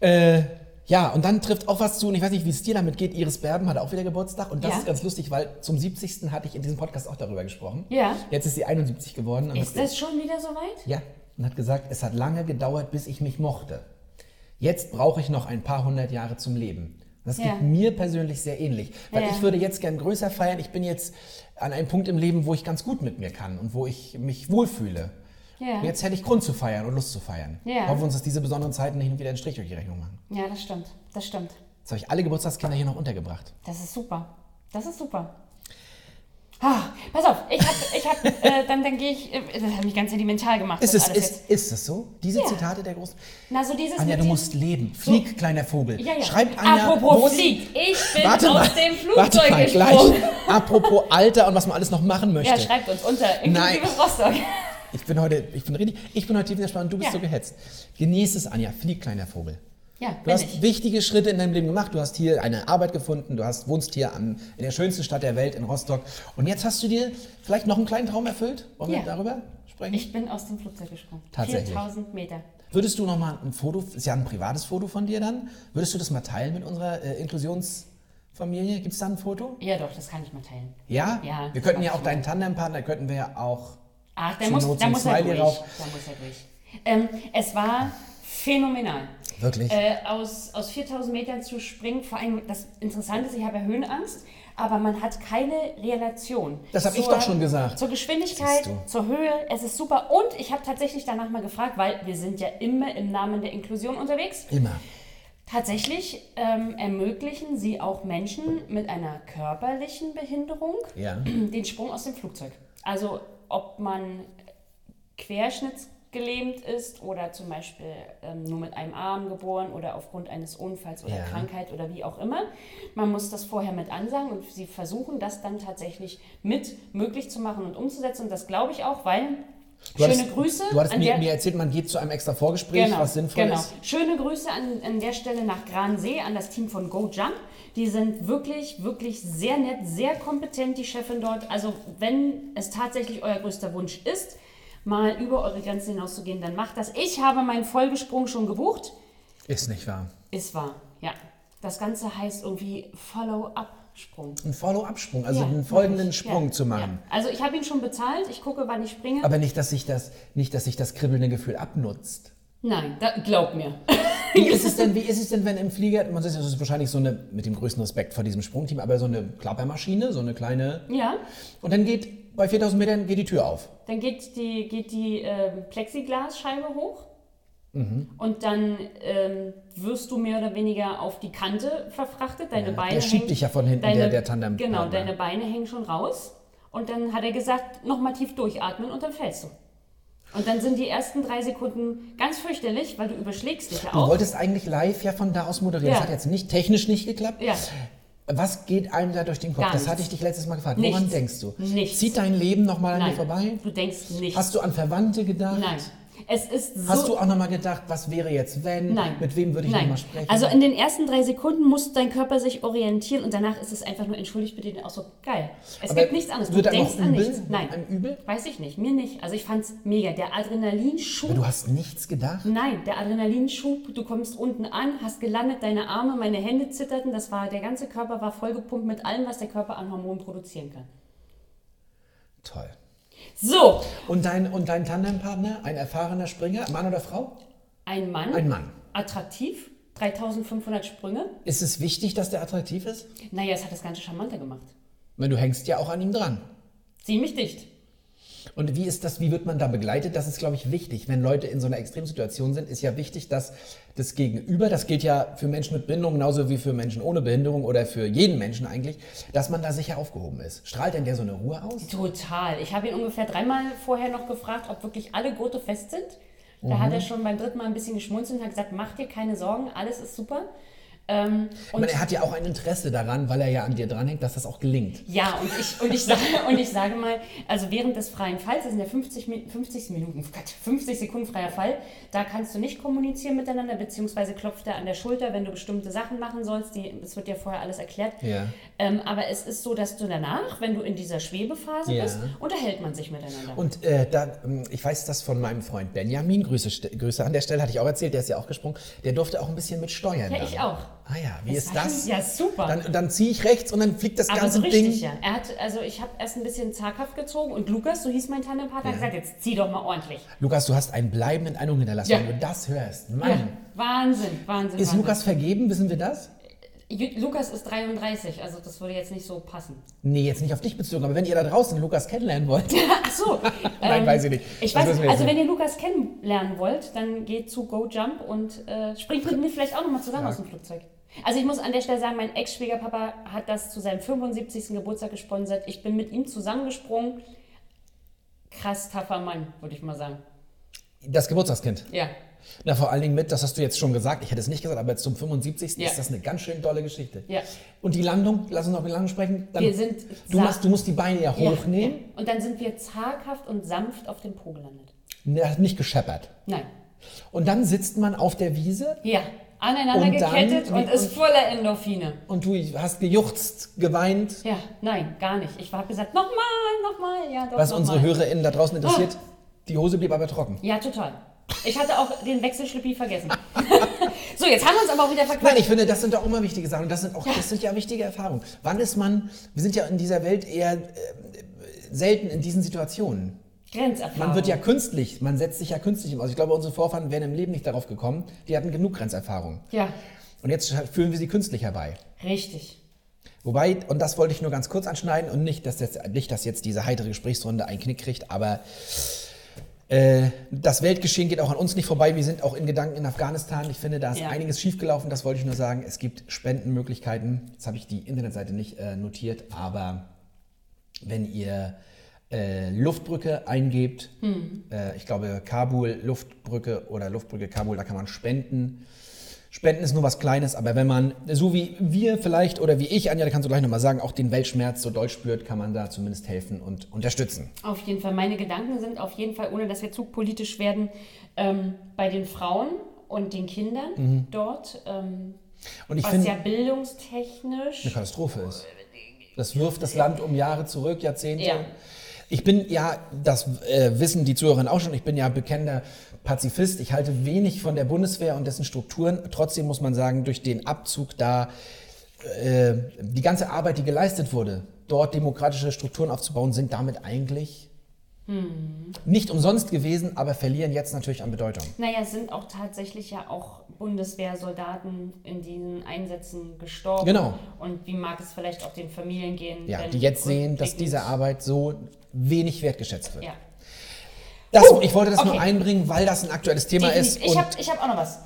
Speaker 2: äh, ja, und dann trifft auch was zu, und ich weiß nicht, wie es dir damit geht. Iris Berben hatte auch wieder Geburtstag. Und das
Speaker 3: Ja.
Speaker 2: ist ganz lustig, weil zum 70. hatte ich in diesem Podcast auch darüber gesprochen.
Speaker 3: Ja.
Speaker 2: Jetzt ist sie 71 geworden. Und
Speaker 3: Ist
Speaker 2: hat-
Speaker 3: das schon wieder soweit?
Speaker 2: Ja, und hat gesagt, es hat lange gedauert, bis ich mich mochte. Jetzt brauche ich noch ein paar hundert Jahre zum Leben. Das
Speaker 3: Ja.
Speaker 2: geht mir persönlich sehr ähnlich. Weil
Speaker 3: Ja.
Speaker 2: ich würde jetzt gern größer feiern. Ich bin jetzt an einem Punkt im Leben, wo ich ganz gut mit mir kann und wo ich mich wohlfühle. Und jetzt hätte ich Grund zu feiern und Lust zu feiern.
Speaker 3: Ja.
Speaker 2: Hoffen wir uns, dass diese besonderen Zeiten nicht wieder einen Strich durch die Rechnung machen.
Speaker 3: Ja, das stimmt. Das stimmt.
Speaker 2: Jetzt habe ich alle Geburtstagskinder hier noch untergebracht.
Speaker 3: Das ist super. Das ist super. Ah, pass auf, ich hab, ich hab, äh, [laughs] dann, dann gehe ich, äh, das hat mich ganz sentimental gemacht.
Speaker 2: Ist
Speaker 3: das
Speaker 2: es, ist, ist es so? Diese
Speaker 3: Ja.
Speaker 2: Zitate der großen.
Speaker 3: Na, so dieses
Speaker 2: Anja, du musst leben. Flieg, kleiner Vogel.
Speaker 3: Ja, ja.
Speaker 2: Schreibt Anja.
Speaker 3: Apropos fliegt, ich bin
Speaker 2: Warte
Speaker 3: aus
Speaker 2: mal,
Speaker 3: dem
Speaker 2: warte
Speaker 3: Flugzeug gesprungen.
Speaker 2: gleich. Apropos Alter und was man alles noch machen möchte.
Speaker 3: Ja, schreibt uns unter, inklusive
Speaker 2: Nein.
Speaker 3: Rostock.
Speaker 2: Ich bin heute, ich bin richtig, ich bin heute tief in der Spannung und du bist
Speaker 3: Ja.
Speaker 2: so gehetzt. Genieß es, Anja. Flieg, kleiner Vogel.
Speaker 3: Ja,
Speaker 2: Du hast
Speaker 3: ich.
Speaker 2: wichtige Schritte in deinem Leben gemacht. Du hast hier eine Arbeit gefunden. Du hast, wohnst hier am, in der schönsten Stadt der Welt, in Rostock. Und jetzt hast du dir vielleicht noch einen kleinen Traum erfüllt. Wollen wir
Speaker 3: Ja.
Speaker 2: darüber sprechen?
Speaker 3: Ich bin aus dem Flugzeug gesprungen.
Speaker 2: Tatsächlich.
Speaker 3: 4000 Meter.
Speaker 2: Würdest du noch mal ein Foto, ist ja ein privates Foto von dir dann, würdest du das mal teilen mit unserer äh, Inklusionsfamilie? Gibt es da ein Foto?
Speaker 3: Ja, doch, das kann ich mal teilen.
Speaker 2: Ja?
Speaker 3: Ja,
Speaker 2: Wir könnten ja auch deinen Tandempartner, könnten wir ja auch
Speaker 3: Ach, muss, da
Speaker 2: ein
Speaker 3: muss er durch. Da muss er durch. Ähm, es war phänomenal.
Speaker 2: Wirklich?
Speaker 3: Äh, aus, aus 4000 Metern zu springen, vor allem das Interessante ist, ich habe ja Höhenangst, aber man hat keine Relation.
Speaker 2: Das hab ich
Speaker 3: zur-
Speaker 2: doch schon gesagt.
Speaker 3: Zur Geschwindigkeit, zur Höhe, es ist super. Und ich habe tatsächlich danach mal gefragt, weil wir sind ja immer im Namen der Inklusion unterwegs.
Speaker 2: immer.
Speaker 3: Tatsächlich ähm, ermöglichen sie auch Menschen mit einer körperlichen Behinderung
Speaker 2: Ja.
Speaker 3: den Sprung aus dem Flugzeug. Also ob man querschnittsgelähmt ist oder zum Beispiel ähm, nur mit einem Arm geboren oder aufgrund eines Unfalls oder
Speaker 2: Ja.
Speaker 3: Krankheit oder wie auch immer. Man muss das vorher mit ansagen und sie versuchen das dann tatsächlich mit möglich zu machen und umzusetzen. Und das glaube ich auch, weil
Speaker 2: Du
Speaker 3: Schöne
Speaker 2: hattest,
Speaker 3: Grüße.
Speaker 2: Du hattest mir, mir erzählt, man geht zu einem extra Vorgespräch, was sinnvoll
Speaker 3: genau.
Speaker 2: ist.
Speaker 3: Schöne Grüße an, an der Stelle nach Gransee, an das Team von Go Jump. Die sind wirklich, wirklich sehr nett, sehr kompetent, die Chefin dort. Also wenn es tatsächlich euer größter Wunsch ist, mal über eure Grenzen hinauszugehen, dann macht das. Ich habe meinen Folgesprung schon gebucht.
Speaker 2: Ist nicht wahr.
Speaker 3: Ist wahr, ja. Das Ganze heißt irgendwie Follow-up-Sprung.
Speaker 2: Ein Follow-up-Sprung, also
Speaker 3: Ja,
Speaker 2: einen folgenden
Speaker 3: ich.
Speaker 2: Sprung
Speaker 3: Ja,
Speaker 2: zu machen.
Speaker 3: Ja. Also ich habe ihn schon bezahlt, ich gucke, wann ich springe.
Speaker 2: Aber nicht, dass sich das, nicht, dass sich das kribbelnde Gefühl abnutzt.
Speaker 3: Nein, da, glaub mir. [laughs]
Speaker 2: Wie ist es denn, wie ist es denn, wenn im Flieger, man sagt, das ist wahrscheinlich so eine, mit dem größten Respekt vor diesem Sprungteam, aber so eine Klappermaschine, so eine kleine,
Speaker 3: ja,
Speaker 2: und dann geht, bei 4000 Metern geht die Tür auf.
Speaker 3: dann geht die, geht die ähm, Plexiglasscheibe hoch.
Speaker 2: Mhm.
Speaker 3: Und dann ähm, wirst du mehr oder weniger auf die Kante verfrachtet. Deine
Speaker 2: Ja,
Speaker 3: Beine
Speaker 2: der schiebt
Speaker 3: hängen-
Speaker 2: dich ja von hinten,
Speaker 3: deine,
Speaker 2: der- der Tandempartner.
Speaker 3: Genau, deine Beine hängen schon raus. Und dann hat er gesagt, nochmal tief durchatmen und dann fällst du. Und dann sind die ersten drei Sekunden ganz fürchterlich, weil du überschlägst dich ja
Speaker 2: Du
Speaker 3: auch.
Speaker 2: wolltest eigentlich live ja von da aus moderieren.
Speaker 3: Ja.
Speaker 2: Das hat jetzt nicht technisch nicht geklappt.
Speaker 3: Ja.
Speaker 2: Was geht einem da durch den Kopf?
Speaker 3: Gar
Speaker 2: das
Speaker 3: nichts.
Speaker 2: hatte ich dich letztes Mal gefragt. Woran
Speaker 3: Nichts.
Speaker 2: denkst du?
Speaker 3: Nichts.
Speaker 2: Zieht dein Leben nochmal an dir vorbei?
Speaker 3: du denkst nicht.
Speaker 2: Hast du an Verwandte gedacht?
Speaker 3: Nein. Es ist so.
Speaker 2: Hast du auch nochmal gedacht, was wäre jetzt, wenn?
Speaker 3: Nein.
Speaker 2: Mit wem würde ich nochmal sprechen?
Speaker 3: Also in den ersten drei Sekunden muss dein Körper sich orientieren und danach ist es einfach nur, entschuldigt bitte den Ausdruck, geil. Es
Speaker 2: Aber
Speaker 3: gibt nichts anderes. Du denkst
Speaker 2: auch
Speaker 3: an nichts. Nein.
Speaker 2: Einem übel?
Speaker 3: Weiß ich nicht. Mir nicht. Also ich fand's mega. Der Adrenalinschub.
Speaker 2: Aber du hast nichts gedacht?
Speaker 3: Nein, der Adrenalinschub, du kommst unten an, hast gelandet, deine Arme, meine Hände zitterten, das war, der ganze Körper war vollgepumpt mit allem, was der Körper an Hormonen produzieren kann.
Speaker 2: Toll.
Speaker 3: So,
Speaker 2: Und dein, und dein Tandempartner, ein erfahrener Springer, Mann oder Frau?
Speaker 3: ein Mann,
Speaker 2: Ein Mann.
Speaker 3: attraktiv, 3500 Sprünge.
Speaker 2: Ist es wichtig, dass der attraktiv ist?
Speaker 3: Naja, es hat das Ganze charmanter gemacht.
Speaker 2: Weil du hängst ja auch an ihm dran.
Speaker 3: Ziemlich dicht.
Speaker 2: Und wie ist das, wie wird man da begleitet? Das ist, glaube ich, wichtig. Wenn Leute in so einer Extremsituation sind, ist ja wichtig, dass das Gegenüber, das gilt ja für Menschen mit Behinderung genauso wie für Menschen ohne Behinderung oder für jeden Menschen eigentlich, dass man da sicher aufgehoben ist. Strahlt denn der so eine Ruhe aus?
Speaker 3: Total. Ich habe ihn ungefähr dreimal vorher noch gefragt, ob wirklich alle Gurte fest sind. Da
Speaker 2: Mhm.
Speaker 3: hat er schon beim dritten Mal ein bisschen geschmunzelt und hat gesagt, mach dir keine Sorgen, alles ist super. Ähm, und
Speaker 2: meine, er hat ja auch ein Interesse daran, weil er ja an dir dranhängt, dass das auch gelingt.
Speaker 3: Ja, und ich, und, ich sage, und ich sage mal, also während des freien Falls, das sind ja 50, Mi- 50 Minuten, Gott, 50 Sekunden freier Fall, da kannst du nicht kommunizieren miteinander, beziehungsweise klopft er an der Schulter, wenn du bestimmte Sachen machen sollst. Die, es wird dir vorher alles erklärt.
Speaker 2: Ja.
Speaker 3: Ähm, aber es ist so, dass du danach, wenn du in dieser Schwebephase
Speaker 2: Ja.
Speaker 3: bist, unterhält man sich miteinander.
Speaker 2: Und äh, da, ähm, ich weiß das von meinem Freund Benjamin, Grüße, Grüße an der Stelle, hatte ich auch erzählt, der ist ja auch gesprungen, der durfte auch ein bisschen mit steuern.
Speaker 3: ja,
Speaker 2: dann.
Speaker 3: ich auch.
Speaker 2: Ah ja, wie
Speaker 3: Das
Speaker 2: ist das?
Speaker 3: ja, super.
Speaker 2: Dann, dann ziehe ich rechts und dann fliegt das
Speaker 3: aber
Speaker 2: ganze
Speaker 3: so richtig,
Speaker 2: Ding.
Speaker 3: ja. Er hat, also ich habe erst ein bisschen zaghaft gezogen und Lukas, so hieß mein Tandempartner,
Speaker 2: Ja.
Speaker 3: hat gesagt, jetzt zieh doch mal ordentlich.
Speaker 2: Lukas, du hast einen bleibenden Eindruck hinterlassen,
Speaker 3: Ja.
Speaker 2: wenn du das hörst.
Speaker 3: Ja,
Speaker 2: Mann.
Speaker 3: Wahnsinn, Wahnsinn.
Speaker 2: Ist
Speaker 3: Wahnsinn.
Speaker 2: Lukas vergeben, wissen wir das?
Speaker 3: Ju- Lukas ist 33, also das würde jetzt nicht so passen.
Speaker 2: Nee, jetzt nicht auf dich bezogen, aber wenn ihr da draußen Lukas kennenlernen wollt. [laughs]
Speaker 3: Ach so. [laughs]
Speaker 2: Nein, weiß ich nicht.
Speaker 3: Ich
Speaker 2: Das
Speaker 3: weiß, also
Speaker 2: nicht.
Speaker 3: wenn ihr Lukas kennenlernen wollt, dann geht zu Go Jump und äh, springt mit mir vielleicht auch nochmal zusammen aus dem Flugzeug. Also ich muss an der Stelle sagen, mein Ex-Schwiegerpapa hat das zu seinem 75. Geburtstag gesponsert. Ich bin mit ihm zusammengesprungen. Krass taffer Mann, würde ich mal sagen.
Speaker 2: Das Geburtstagskind.
Speaker 3: Ja.
Speaker 2: Na, vor allen Dingen mit, das hast du jetzt schon gesagt, ich hätte es nicht gesagt, aber jetzt zum 75.
Speaker 3: Ja.
Speaker 2: ist das eine ganz schön tolle Geschichte.
Speaker 3: Ja.
Speaker 2: Und die Landung, lass uns noch über die Landung sprechen. Dann,
Speaker 3: Wir sind
Speaker 2: du, musst, du musst die Beine ja hochnehmen.
Speaker 3: ja. Und dann sind wir zaghaft und sanft auf dem Po gelandet.
Speaker 2: Der hat nicht gescheppert.
Speaker 3: Nein.
Speaker 2: Und dann sitzt man auf der Wiese
Speaker 3: Ja. Aneinander
Speaker 2: Und dann-
Speaker 3: gekettet und
Speaker 2: wie-
Speaker 3: ist voller Endorphine.
Speaker 2: und du hast gejuchzt, geweint.
Speaker 3: Ja, nein, gar nicht. Ich habe gesagt, nochmal, nochmal, ja, doch.
Speaker 2: Was
Speaker 3: noch
Speaker 2: unsere
Speaker 3: mal.
Speaker 2: HörerInnen da draußen interessiert,
Speaker 3: Ah.
Speaker 2: die Hose blieb aber trocken.
Speaker 3: Ja, total. Ich hatte auch den Wechselschlippi vergessen. [laughs] so, jetzt haben wir uns aber auch wieder
Speaker 2: Nein,
Speaker 3: verquatscht.
Speaker 2: ich finde, das sind doch immer wichtige Sachen. Und das sind auch,
Speaker 3: Ja.
Speaker 2: das sind ja wichtige Erfahrungen. Wann ist man, wir sind ja in dieser Welt eher äh, selten in diesen Situationen.
Speaker 3: Grenzerfahrung.
Speaker 2: Man wird ja künstlich, man setzt sich ja künstlich im Aus. Ich glaube, unsere Vorfahren wären im Leben nicht darauf gekommen. Die hatten genug Grenzerfahrung.
Speaker 3: Ja,
Speaker 2: Und jetzt führen wir sie künstlich herbei.
Speaker 3: richtig.
Speaker 2: Wobei, und das wollte ich nur ganz kurz anschneiden und nicht, dass jetzt, nicht, dass jetzt diese heitere Gesprächsrunde einen Knick kriegt, aber äh, das Weltgeschehen geht auch an uns nicht vorbei. Wir sind auch in Gedanken in Afghanistan. Ich finde, da ist
Speaker 3: Ja.
Speaker 2: einiges schiefgelaufen, das wollte ich nur sagen. Es gibt Spendenmöglichkeiten. Jetzt habe ich die Internetseite nicht äh, notiert, aber wenn ihr äh, Luftbrücke eingebt, äh, ich glaube Kabul, Luftbrücke oder Luftbrücke Kabul, da kann man spenden Spenden ist nur was Kleines, aber wenn man, so wie wir vielleicht oder wie ich, Anja, da kannst du gleich nochmal sagen, auch den Weltschmerz so doll spürt, kann man da zumindest helfen und unterstützen.
Speaker 3: Auf jeden Fall. Meine Gedanken sind auf jeden Fall, ohne dass wir zu politisch werden, ähm, bei den Frauen und den Kindern
Speaker 2: Mhm.
Speaker 3: dort, ähm,
Speaker 2: Und ich
Speaker 3: was ja bildungstechnisch.
Speaker 2: eine Katastrophe ist. Das wirft das Land um Jahre zurück, Jahrzehnte.
Speaker 3: Ja.
Speaker 2: Ich bin ja, das äh, wissen die Zuhörerinnen auch schon, ich bin ja bekennender Pazifist. Ich halte wenig von der Bundeswehr und dessen Strukturen. Trotzdem muss man sagen, durch den Abzug da äh, die ganze Arbeit, die geleistet wurde, dort demokratische Strukturen aufzubauen, sind damit eigentlich nicht umsonst gewesen, aber verlieren jetzt natürlich an Bedeutung.
Speaker 3: Naja, es sind auch tatsächlich ja auch Bundeswehrsoldaten in diesen Einsätzen gestorben.
Speaker 2: Genau.
Speaker 3: Und wie mag es vielleicht auch den Familien gehen?
Speaker 2: Ja, die jetzt sehen, dass diese Arbeit so wenig wertgeschätzt wird.
Speaker 3: Ja.
Speaker 2: Das, ich wollte das nur
Speaker 3: okay.
Speaker 2: einbringen, weil das ein aktuelles Thema ist.
Speaker 3: Definitiv. Ich habe hab auch noch was.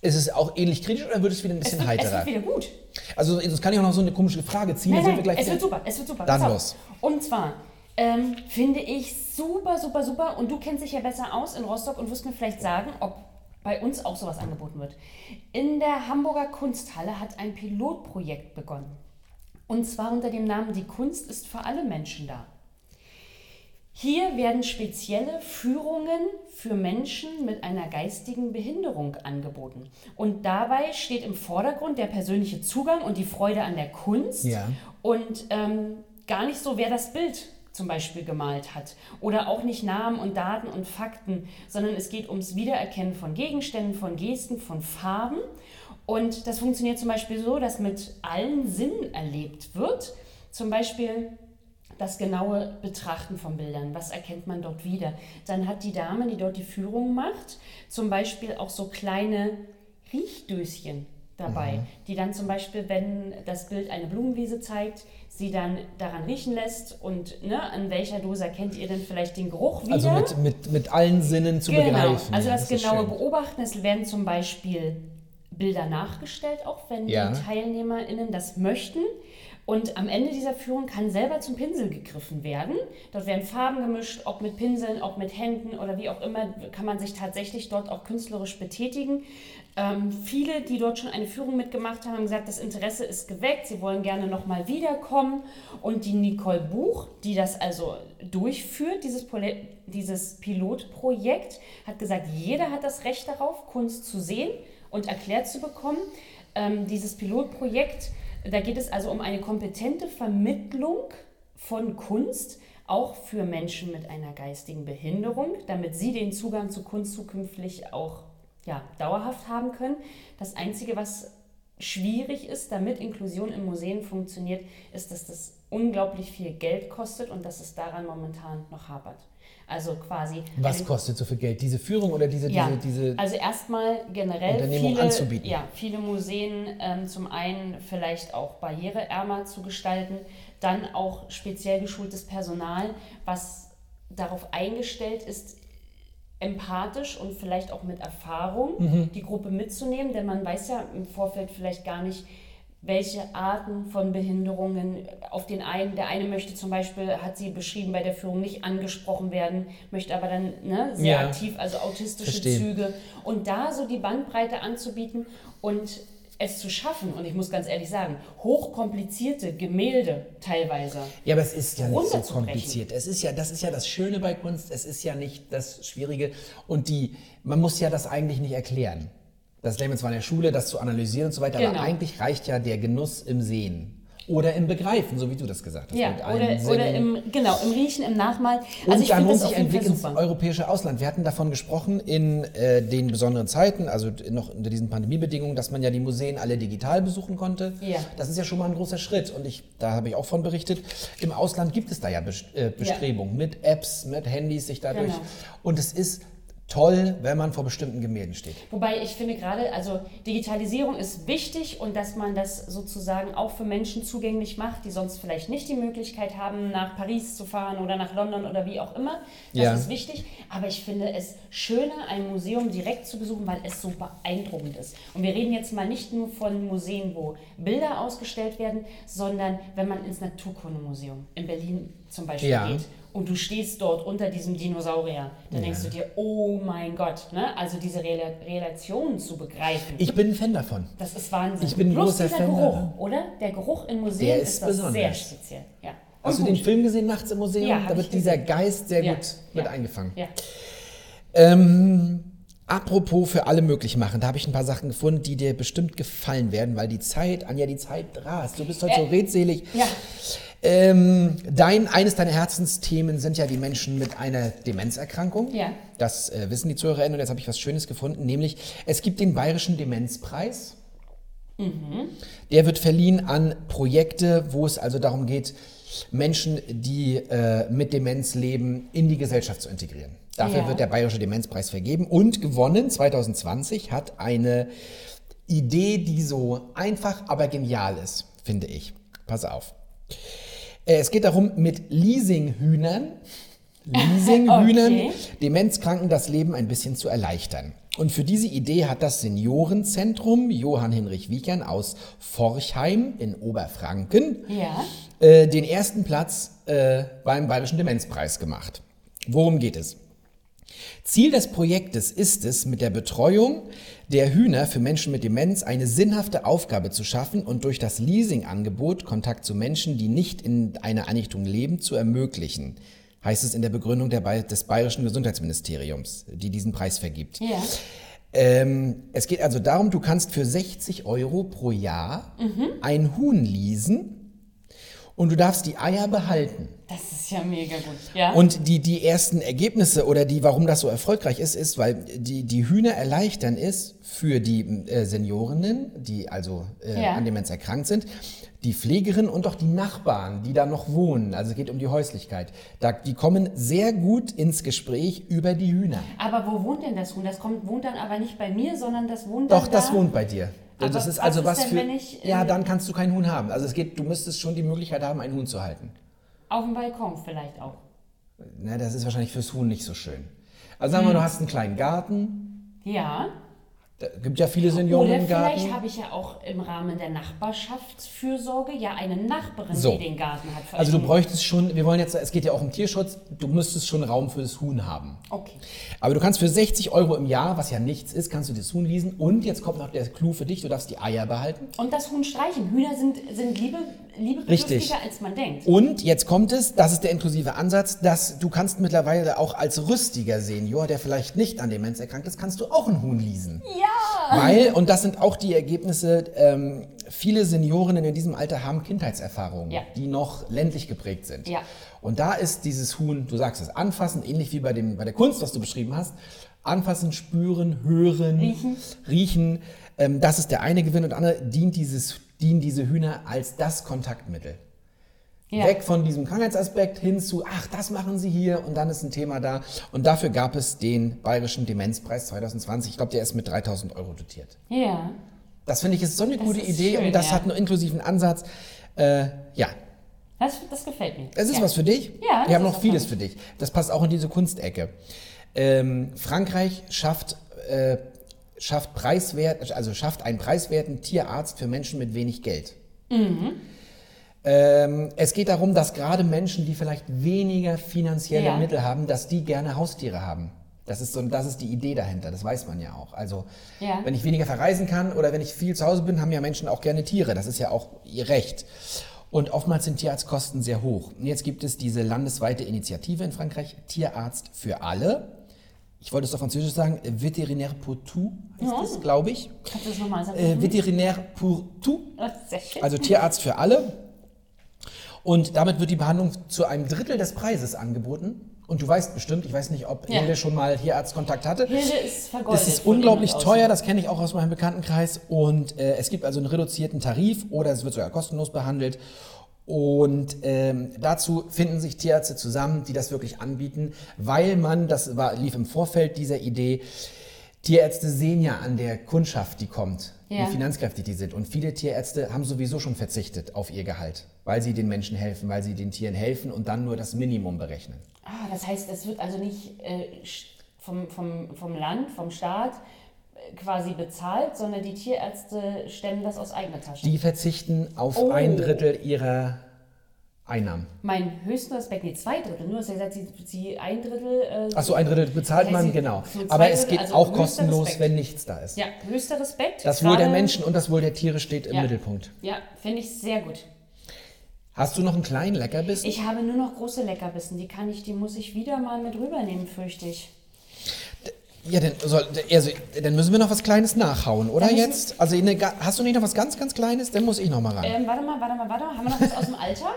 Speaker 2: ist es auch ähnlich kritisch oder wird es wieder ein bisschen
Speaker 3: es wird, es
Speaker 2: heiterer?
Speaker 3: wird wieder gut.
Speaker 2: Also sonst kann ich auch noch so eine komische Frage ziehen.
Speaker 3: Nein, nein, es wird super, es wird super.
Speaker 2: Dann los.
Speaker 3: Und zwar ähm, finde ich super, super, super, und du kennst dich ja besser aus in Rostock und wirst mir vielleicht sagen, ob bei uns auch sowas angeboten wird. In der Hamburger Kunsthalle hat ein Pilotprojekt begonnen. Und zwar unter dem Namen Die Kunst ist für alle Menschen da. Hier werden spezielle Führungen für Menschen mit einer geistigen Behinderung angeboten. Und dabei steht im Vordergrund der persönliche Zugang und die Freude an der Kunst
Speaker 2: Ja.
Speaker 3: und ähm, gar nicht so, wer das Bild zum Beispiel gemalt hat. Oder auch nicht Namen und Daten und Fakten, sondern es geht ums Wiedererkennen von Gegenständen, von Gesten, von Farben. Und das funktioniert zum Beispiel so, dass mit allen Sinnen erlebt wird. Zum Beispiel das genaue Betrachten von Bildern. Was erkennt man dort wieder? Dann hat die Dame, die dort die Führung macht, zum Beispiel auch so kleine Riechdöschen dabei, die dann zum Beispiel, wenn das Bild eine Blumenwiese zeigt, sie dann daran riechen lässt und ne, an welcher Dose erkennt ihr denn vielleicht den Geruch wieder?
Speaker 2: Also mit, mit, mit allen Sinnen zu
Speaker 3: genau.
Speaker 2: begreifen.
Speaker 3: Also das,
Speaker 2: ist
Speaker 3: genaue. Beobachten, es werden zum Beispiel Bilder nachgestellt, auch wenn
Speaker 2: Ja.
Speaker 3: die TeilnehmerInnen das möchten. Und am Ende dieser Führung kann selber zum Pinsel gegriffen werden. Dort werden Farben gemischt, ob mit Pinseln, ob mit Händen oder wie auch immer, kann man sich tatsächlich dort auch künstlerisch betätigen. Ähm, viele, die dort schon eine Führung mitgemacht haben, haben gesagt, das Interesse ist geweckt, sie wollen gerne nochmal wiederkommen. Und die Nicole Buch, die das also durchführt, dieses, dieses Pilotprojekt, hat gesagt, jeder hat das Recht darauf, Kunst zu sehen und erklärt zu bekommen. Ähm, dieses Pilotprojekt, da geht es also um eine kompetente Vermittlung von Kunst, auch für Menschen mit einer geistigen Behinderung, damit sie den Zugang zu Kunst zukünftig auch ja, dauerhaft haben können. Das Einzige, was schwierig ist, damit Inklusion in Museen funktioniert, ist, dass das unglaublich viel Geld kostet und dass es daran momentan noch hapert. Also quasi.
Speaker 2: Was
Speaker 3: eine-
Speaker 2: kostet so viel Geld? Diese Führung oder diese,
Speaker 3: ja,
Speaker 2: diese, diese
Speaker 3: also erstmal generell
Speaker 2: Unternehmung
Speaker 3: viele,
Speaker 2: anzubieten.
Speaker 3: Ja, viele Museen ähm, zum einen vielleicht auch barriereärmer zu gestalten, dann auch speziell geschultes Personal, was darauf eingestellt ist, empathisch und vielleicht auch mit Erfahrung
Speaker 2: Mhm.
Speaker 3: die Gruppe mitzunehmen, denn man weiß ja im Vorfeld vielleicht gar nicht, welche Arten von Behinderungen auf den einen, der eine möchte zum Beispiel, hat sie beschrieben bei der Führung, nicht angesprochen werden, möchte aber dann ne, sehr
Speaker 2: Ja.
Speaker 3: aktiv, also autistische
Speaker 2: Verstehe.
Speaker 3: Züge und da so die Bandbreite anzubieten und es zu schaffen, und ich muss ganz ehrlich sagen, hochkomplizierte Gemälde teilweise.
Speaker 2: Ja, aber es ist ja nicht so kompliziert. Es ist ja, das ist ja das Schöne bei Kunst. Es ist ja nicht das Schwierige. Und die, man muss ja das eigentlich nicht erklären. Das lernen wir zwar in der Schule, das zu analysieren und so weiter, aber
Speaker 3: Genau.
Speaker 2: eigentlich reicht ja der Genuss im Sehen. Oder im Begreifen, so wie du das gesagt hast.
Speaker 3: Ja, oder, oder im, genau, im Riechen, im Nachmal.
Speaker 2: Und
Speaker 3: Also ich
Speaker 2: da
Speaker 3: finde
Speaker 2: lohnt sich ein Blick ins europäische Ausland. Wir hatten davon gesprochen in äh, den besonderen Zeiten, also noch unter diesen Pandemiebedingungen, dass man ja die Museen alle digital besuchen konnte.
Speaker 3: Ja.
Speaker 2: Das ist ja schon mal ein großer Schritt. Und ich, da habe ich auch von berichtet. Im Ausland gibt es da ja äh, Bestrebungen mit Apps, mit Handys, sich dadurch.
Speaker 3: Genau.
Speaker 2: Und es ist toll, wenn man vor bestimmten Gemälden steht.
Speaker 3: Wobei ich finde gerade, also Digitalisierung ist wichtig und dass man das sozusagen auch für Menschen zugänglich macht, die sonst vielleicht nicht die Möglichkeit haben, nach Paris zu fahren oder nach London oder wie auch immer. Das
Speaker 2: Ja.
Speaker 3: ist wichtig. Aber ich finde es schöner, ein Museum direkt zu besuchen, weil es so beeindruckend ist. Und wir reden jetzt mal nicht nur von Museen, wo Bilder ausgestellt werden, sondern wenn man ins Naturkundemuseum in Berlin zum Beispiel
Speaker 2: Ja.
Speaker 3: geht und du stehst dort unter diesem Dinosaurier, dann denkst du dir, oh mein Gott, ne? also diese Rela Relation zu begreifen.
Speaker 2: Ich bin ein Fan davon.
Speaker 3: das ist Wahnsinn.
Speaker 2: Ich bin ein
Speaker 3: Plus
Speaker 2: großer
Speaker 3: dieser
Speaker 2: Fan
Speaker 3: Geruch,
Speaker 2: davon.
Speaker 3: oder? Der Geruch in Museen
Speaker 2: Der
Speaker 3: ist,
Speaker 2: ist
Speaker 3: sehr speziell. Ja.
Speaker 2: Hast du den. Film gesehen, Nachts im Museum?
Speaker 3: Ja,
Speaker 2: da wird dieser
Speaker 3: gesehen.
Speaker 2: Geist sehr
Speaker 3: Ja,
Speaker 2: gut mit
Speaker 3: ja.
Speaker 2: eingefangen.
Speaker 3: Ja.
Speaker 2: Ähm, apropos für alle möglich machen, da habe ich ein paar Sachen gefunden, die dir bestimmt gefallen werden, weil die Zeit, Anja, die Zeit rast. Du bist heute so
Speaker 3: Äh,
Speaker 2: redselig.
Speaker 3: ja.
Speaker 2: Ähm, dein, eines deiner Herzensthemen sind ja die Menschen mit einer Demenzerkrankung.
Speaker 3: Ja.
Speaker 2: Das äh, wissen die ZuhörerInnen und jetzt habe ich was Schönes gefunden, nämlich es gibt den Bayerischen Demenzpreis. Der wird verliehen an Projekte, wo es also darum geht, Menschen, die äh, mit Demenz leben, in die Gesellschaft zu integrieren. Dafür
Speaker 3: Ja.
Speaker 2: wird der Bayerische Demenzpreis vergeben und gewonnen 2020 hat eine Idee, die so einfach, aber genial ist, finde ich. Pass auf. Äh, Es geht darum, mit Leasinghühnern, [laughs] Leasinghühnern,
Speaker 3: Okay.
Speaker 2: Demenzkranken das Leben ein bisschen zu erleichtern. Und für diese Idee hat das Seniorenzentrum Johann Hinrich Wiechern aus Forchheim in Oberfranken
Speaker 3: Ja.
Speaker 2: äh, den ersten Platz äh, beim Bayerischen Demenzpreis gemacht. Worum geht es? Ziel des Projektes ist es, mit der Betreuung der Hühner für Menschen mit Demenz eine sinnhafte Aufgabe zu schaffen und durch das Leasingangebot Kontakt zu Menschen, die nicht in einer Einrichtung leben, zu ermöglichen. Heißt es in der Begründung der, des Bayerischen Gesundheitsministeriums, die diesen Preis vergibt.
Speaker 3: Ja.
Speaker 2: Ähm, es geht also darum, du kannst für 60 Euro pro Jahr ein Huhn leasen und du darfst die Eier behalten.
Speaker 3: Das ist ja mega gut. Ja.
Speaker 2: Und die, die ersten Ergebnisse oder die, warum das so erfolgreich ist, ist, weil die, die Hühner erleichtern ist für die äh, Seniorinnen, die also äh,
Speaker 3: Ja.
Speaker 2: an Demenz erkrankt sind, die Pflegerinnen und auch die Nachbarn, die da noch wohnen. Also es geht um die Häuslichkeit. Da, die kommen sehr gut ins Gespräch über die Hühner.
Speaker 3: aber wo wohnt denn das Huhn? Das kommt, wohnt dann aber nicht bei mir, sondern das wohnt dann
Speaker 2: Doch, das
Speaker 3: da?
Speaker 2: wohnt bei dir.
Speaker 3: Aber
Speaker 2: das ist
Speaker 3: was
Speaker 2: also
Speaker 3: ist
Speaker 2: was
Speaker 3: denn,
Speaker 2: für.
Speaker 3: ich, äh,
Speaker 2: ja, dann kannst du kein Huhn haben. Also es geht, du müsstest schon die Möglichkeit haben, ein Huhn zu halten.
Speaker 3: Auf dem Balkon vielleicht auch.
Speaker 2: Na, das ist wahrscheinlich fürs Huhn nicht so schön. Also sagen wir,
Speaker 3: Hm.
Speaker 2: du hast einen kleinen Garten.
Speaker 3: Ja.
Speaker 2: Da gibt ja viele Senioren
Speaker 3: Oder
Speaker 2: im
Speaker 3: vielleicht
Speaker 2: Garten.
Speaker 3: habe ich ja auch im Rahmen der Nachbarschaftsfürsorge ja eine Nachbarin,
Speaker 2: So.
Speaker 3: die den Garten hat.
Speaker 2: Also du bräuchtest schon, wir wollen jetzt, es geht ja auch um Tierschutz, du müsstest schon Raum für das Huhn haben.
Speaker 3: Okay.
Speaker 2: Aber du kannst für 60 Euro im Jahr, was ja nichts ist, kannst du das Huhn leasen und jetzt kommt noch der Clou für dich, du darfst die Eier behalten.
Speaker 3: Und das Huhn streichen. Hühner sind, sind liebe. Liebebedürftiger, als man denkt.
Speaker 2: Und jetzt kommt es, das ist der inklusive Ansatz, dass du kannst mittlerweile auch als rüstiger Senior, der vielleicht nicht an Demenz erkrankt ist, kannst du auch ein Huhn leasen.
Speaker 3: Ja!
Speaker 2: Weil, und das sind auch die Ergebnisse, ähm, viele Seniorinnen in diesem Alter haben Kindheitserfahrungen,
Speaker 3: Ja.
Speaker 2: die noch ländlich geprägt sind.
Speaker 3: Ja.
Speaker 2: Und da ist dieses Huhn, du sagst es, anfassen, ähnlich wie bei, dem, bei der Kunst, was du beschrieben hast, anfassen, spüren, hören,
Speaker 3: Riechen.
Speaker 2: riechen ähm, das ist der eine Gewinn und der andere dient, dieses, dienen diese Hühner als das Kontaktmittel.
Speaker 3: Ja.
Speaker 2: Weg von diesem Krankheitsaspekt hin zu, ach, das machen sie hier und dann ist ein Thema da. Und dafür gab es den Bayerischen Demenzpreis 2020. Ich glaube, der ist mit 3000 Euro dotiert.
Speaker 3: Ja.
Speaker 2: Das finde ich ist so eine gute
Speaker 3: ist
Speaker 2: Idee
Speaker 3: schön,
Speaker 2: und das
Speaker 3: ja.
Speaker 2: hat einen inklusiven Ansatz. Äh, ja,
Speaker 3: Das, das gefällt mir.
Speaker 2: es ist
Speaker 3: ja.
Speaker 2: was für dich.
Speaker 3: Ja, das
Speaker 2: Wir haben noch vieles
Speaker 3: für
Speaker 2: für dich. Das passt auch in diese Kunstecke. Ähm, Frankreich schafft, äh, schafft preiswert, also schafft einen preiswerten Tierarzt für Menschen mit wenig Geld.
Speaker 3: Mhm.
Speaker 2: Ähm, es geht darum, dass gerade Menschen, die vielleicht weniger finanzielle
Speaker 3: Ja.
Speaker 2: Mittel haben, dass die gerne Haustiere haben. Das ist, so, das ist die Idee dahinter, das weiß man ja auch. Also,
Speaker 3: Ja.
Speaker 2: wenn ich weniger verreisen kann oder wenn ich viel zu Hause bin, haben ja Menschen auch gerne Tiere. Das ist ja auch ihr Recht. Und oftmals sind Tierarztkosten sehr hoch. Und jetzt gibt es diese landesweite Initiative in Frankreich, Tierarzt für alle. Ich wollte es auf Französisch sagen, Vétérinaire pour tout heißt es, glaube ich.
Speaker 3: Kannst du das nochmal sagen?
Speaker 2: Äh, Vétérinaire pour tout.
Speaker 3: Das.
Speaker 2: Also Tierarzt für alle. Und damit wird die Behandlung zu einem Drittel des Preises angeboten. Und du weißt bestimmt, ich weiß nicht, ob
Speaker 3: Ja.
Speaker 2: Hilde schon mal Tierarztkontakt hatte.
Speaker 3: Hilde ist vergoldet.
Speaker 2: Es ist unglaublich teuer, das kenne ich auch aus meinem Bekanntenkreis. Und äh, es gibt also einen reduzierten Tarif oder es wird sogar kostenlos behandelt. Und ähm, dazu finden sich Tierärzte zusammen, die das wirklich anbieten, weil man, das war, lief im Vorfeld dieser Idee, Tierärzte sehen ja an der Kundschaft, die kommt,
Speaker 3: Ja.
Speaker 2: wie finanzkräftig die sind. Und viele Tierärzte haben sowieso schon verzichtet auf ihr Gehalt, weil sie den Menschen helfen, weil sie den Tieren helfen und dann nur das Minimum berechnen.
Speaker 3: Ah, das heißt, es wird also nicht äh, vom, vom, vom Land, vom Staat quasi bezahlt, sondern die Tierärzte stemmen das aus eigener Tasche.
Speaker 2: Die verzichten auf
Speaker 3: Oh.
Speaker 2: ein Drittel ihrer Einnahmen.
Speaker 3: Mein höchsten Respekt, nee, zwei Drittel. Nur, hast ja gesagt, sie, sie ein Drittel. Äh,
Speaker 2: Achso, ein Drittel bezahlt
Speaker 3: das heißt,
Speaker 2: man, genau.
Speaker 3: so
Speaker 2: Aber es geht
Speaker 3: also
Speaker 2: auch kostenlos,
Speaker 3: Respekt.
Speaker 2: wenn nichts da ist.
Speaker 3: Ja, höchster Respekt.
Speaker 2: Das Wohl der Menschen und das Wohl der Tiere steht im
Speaker 3: Ja.
Speaker 2: Mittelpunkt.
Speaker 3: Ja, finde ich sehr gut.
Speaker 2: Hast du noch einen kleinen Leckerbissen?
Speaker 3: Ich habe nur noch große Leckerbissen. Die kann ich, die muss ich wieder mal mit rübernehmen, fürchte ich.
Speaker 2: Ja, dann, soll, also, dann müssen wir noch was Kleines nachhauen, oder jetzt? Also eine, hast du nicht noch was ganz, ganz Kleines? Dann muss ich noch mal ran.
Speaker 3: Ähm, warte mal, warte mal, warte mal. Haben wir noch was aus dem Alltag?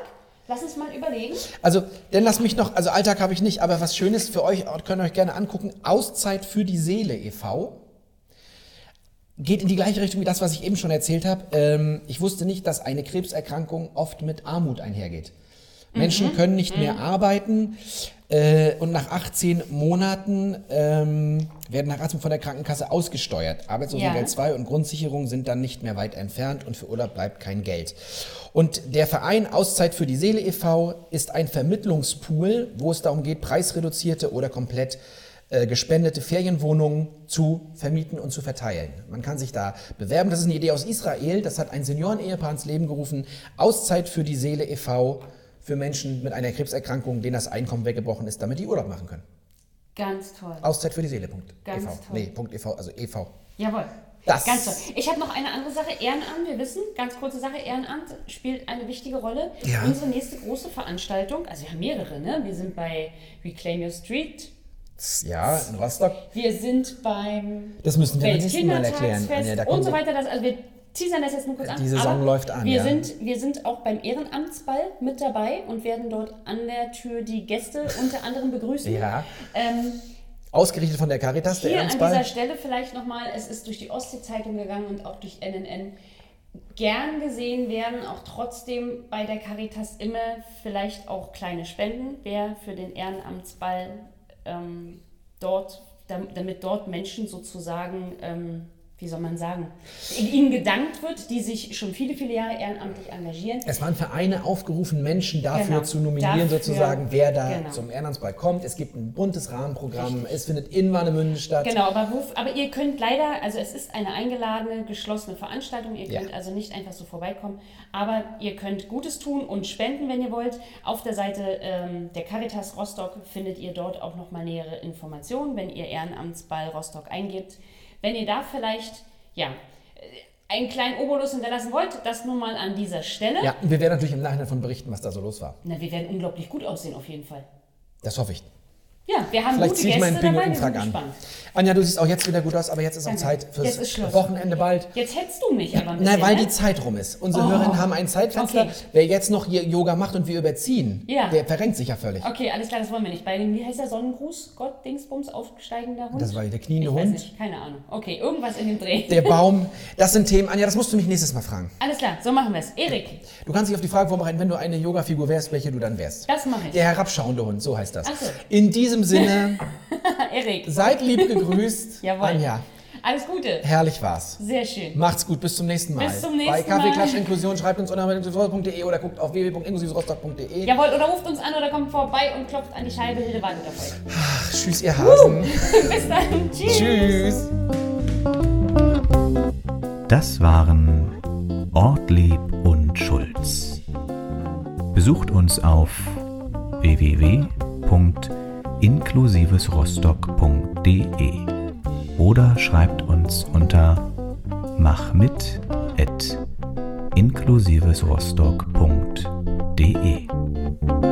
Speaker 3: Lass uns mal überlegen.
Speaker 2: Also, dann lass mich noch, also Alltag habe ich nicht, aber was Schönes für euch, könnt ihr euch gerne angucken. Auszeit für die Seele e.V. Geht in die gleiche Richtung wie das, was ich eben schon erzählt habe. Ähm, ich wusste nicht, dass eine Krebserkrankung oft mit Armut einhergeht. Menschen können nicht mehr arbeiten äh, und nach 18 Monaten ähm, werden nach 18 von der Krankenkasse ausgesteuert. Arbeitslosengeld
Speaker 3: Ja.
Speaker 2: 2 und Grundsicherung sind dann nicht mehr weit entfernt und für Urlaub bleibt kein Geld. Und der Verein Auszeit für die Seele e.V. ist ein Vermittlungspool, wo es darum geht, preisreduzierte oder komplett äh, gespendete Ferienwohnungen zu vermieten und zu verteilen. Man kann sich da bewerben. Das ist eine Idee aus Israel. Das hat ein Senioren-Ehepaar ins Leben gerufen. Auszeit für die Seele e.V. für Menschen mit einer Krebserkrankung, denen das Einkommen weggebrochen ist, damit die Urlaub machen können.
Speaker 3: Ganz toll.
Speaker 2: Auszeit für die Seele. Punkt.
Speaker 3: Ganz
Speaker 2: e.V.
Speaker 3: toll.
Speaker 2: Nee, Punkt e.V., also e.V.
Speaker 3: Jawohl.
Speaker 2: Das-
Speaker 3: Ganz toll. Ich habe noch eine andere Sache. Ehrenamt, wir wissen, ganz kurze Sache, Ehrenamt spielt eine wichtige Rolle.
Speaker 2: Ja.
Speaker 3: Unsere nächste große Veranstaltung, also wir haben mehrere, ne? Wir sind bei Reclaim Your Street.
Speaker 2: Ja, in Rostock.
Speaker 3: Wir sind beim
Speaker 2: Das müssen wir nächsten Mal erklären,
Speaker 3: Weltkindertagsfest
Speaker 2: Anja. Da
Speaker 3: und so weiter. Das, also wir teasern das jetzt nur kurz an.
Speaker 2: Die Saison
Speaker 3: aber
Speaker 2: läuft an,
Speaker 3: Wir,
Speaker 2: ja.
Speaker 3: sind, wir sind auch beim Ehrenamtsball mit dabei und werden dort an der Tür die Gäste unter anderem begrüßen.
Speaker 2: Ja.
Speaker 3: Ähm,
Speaker 2: Ausgerichtet von der Caritas, der
Speaker 3: Hier an dieser Stelle vielleicht nochmal, es ist durch die Ostsee-Zeitung gegangen und auch durch NNN gern gesehen werden, auch trotzdem bei der Caritas immer vielleicht auch kleine Spenden, wer für den Ehrenamtsball ähm, dort, dam- damit dort Menschen sozusagen, ähm, wie soll man sagen, ihnen gedankt wird, die sich schon viele, viele Jahre ehrenamtlich engagieren.
Speaker 2: Es waren Vereine aufgerufen, Menschen dafür
Speaker 3: Genau.
Speaker 2: zu nominieren,
Speaker 3: Dafür,
Speaker 2: sozusagen, wer da
Speaker 3: genau.
Speaker 2: zum Ehrenamtsball kommt. Es gibt ein buntes Rahmenprogramm. Es findet in Warnemünde statt.
Speaker 3: Genau, aber, wo, aber ihr könnt leider, also es ist eine eingeladene, geschlossene Veranstaltung, ihr
Speaker 2: Ja.
Speaker 3: könnt also nicht einfach so vorbeikommen, aber ihr könnt Gutes tun und spenden, wenn ihr wollt. Auf der Seite ähm, der Caritas Rostock findet ihr dort auch nochmal nähere Informationen, wenn ihr Ehrenamtsball Rostock eingebt. Wenn ihr da vielleicht, ja, einen kleinen Obolus hinterlassen wollt, das nun mal an dieser Stelle.
Speaker 2: Ja, und wir werden natürlich im Nachhinein davon berichten, was da so los war.
Speaker 3: Na, wir werden unglaublich gut aussehen auf jeden Fall.
Speaker 2: Das hoffe ich.
Speaker 3: Ja, wir haben
Speaker 2: Vielleicht ziehe ich meinen Pinguinfrack an.
Speaker 3: gespannt.
Speaker 2: Anja, du siehst auch jetzt wieder gut aus, aber jetzt ist auch
Speaker 3: Danke.
Speaker 2: Zeit fürs. Wochenende bald.
Speaker 3: Jetzt hättest du mich aber ein bisschen,
Speaker 2: Nein, weil
Speaker 3: ne?
Speaker 2: die Zeit rum ist. Unsere
Speaker 3: Oh.
Speaker 2: Hörerinnen haben ein Zeitfenster.
Speaker 3: Okay.
Speaker 2: Wer jetzt noch hier Yoga macht und wir überziehen,
Speaker 3: Ja.
Speaker 2: der verrenkt sich ja völlig.
Speaker 3: Okay, alles klar, das wollen wir nicht. Bei dem, wie heißt der Sonnengruß? Gott, Dingsbums, aufsteigender Hund?
Speaker 2: Das war der kniende
Speaker 3: ich weiß
Speaker 2: Hund.
Speaker 3: nicht, keine Ahnung. Okay, irgendwas in dem Dreh.
Speaker 2: Der [laughs] Baum, das sind Themen. Anja, das musst du mich nächstes Mal fragen.
Speaker 3: Alles klar, so machen wir es. Erik,
Speaker 2: Du kannst dich auf die Frage vorbereiten, wenn du eine Yoga-Figur wärst, welche du dann wärst.
Speaker 3: das mache ich.
Speaker 2: Der herabschauende Hund, so heißt das.
Speaker 3: Ach so.
Speaker 2: In diesem Sinne, [laughs]
Speaker 3: Erik,
Speaker 2: seid lieb gegrüßt. [laughs]
Speaker 3: jawohl.
Speaker 2: Anja,
Speaker 3: Alles Gute.
Speaker 2: herrlich war's.
Speaker 3: Sehr schön.
Speaker 2: Macht's gut, bis zum nächsten Mal.
Speaker 3: Bis zum nächsten
Speaker 2: Bei Kaffee
Speaker 3: Mal.
Speaker 2: Klatsch Inklusion schreibt uns unter inklusionsrostock.de oder guckt auf www.inklusionsrostock.de.
Speaker 3: Jawohl, oder ruft uns an oder kommt vorbei und klopft an die Scheibe. Hilde wartet auf euch.
Speaker 2: Ach, tschüss, ihr Hasen. [laughs]
Speaker 3: Bis dann. Tschüss.
Speaker 2: Tschüss.
Speaker 1: Das waren Ortlieb und Schulz. Besucht uns auf inklusivesrostock.de oder schreibt uns unter machmit@ inklusivesrostock.de.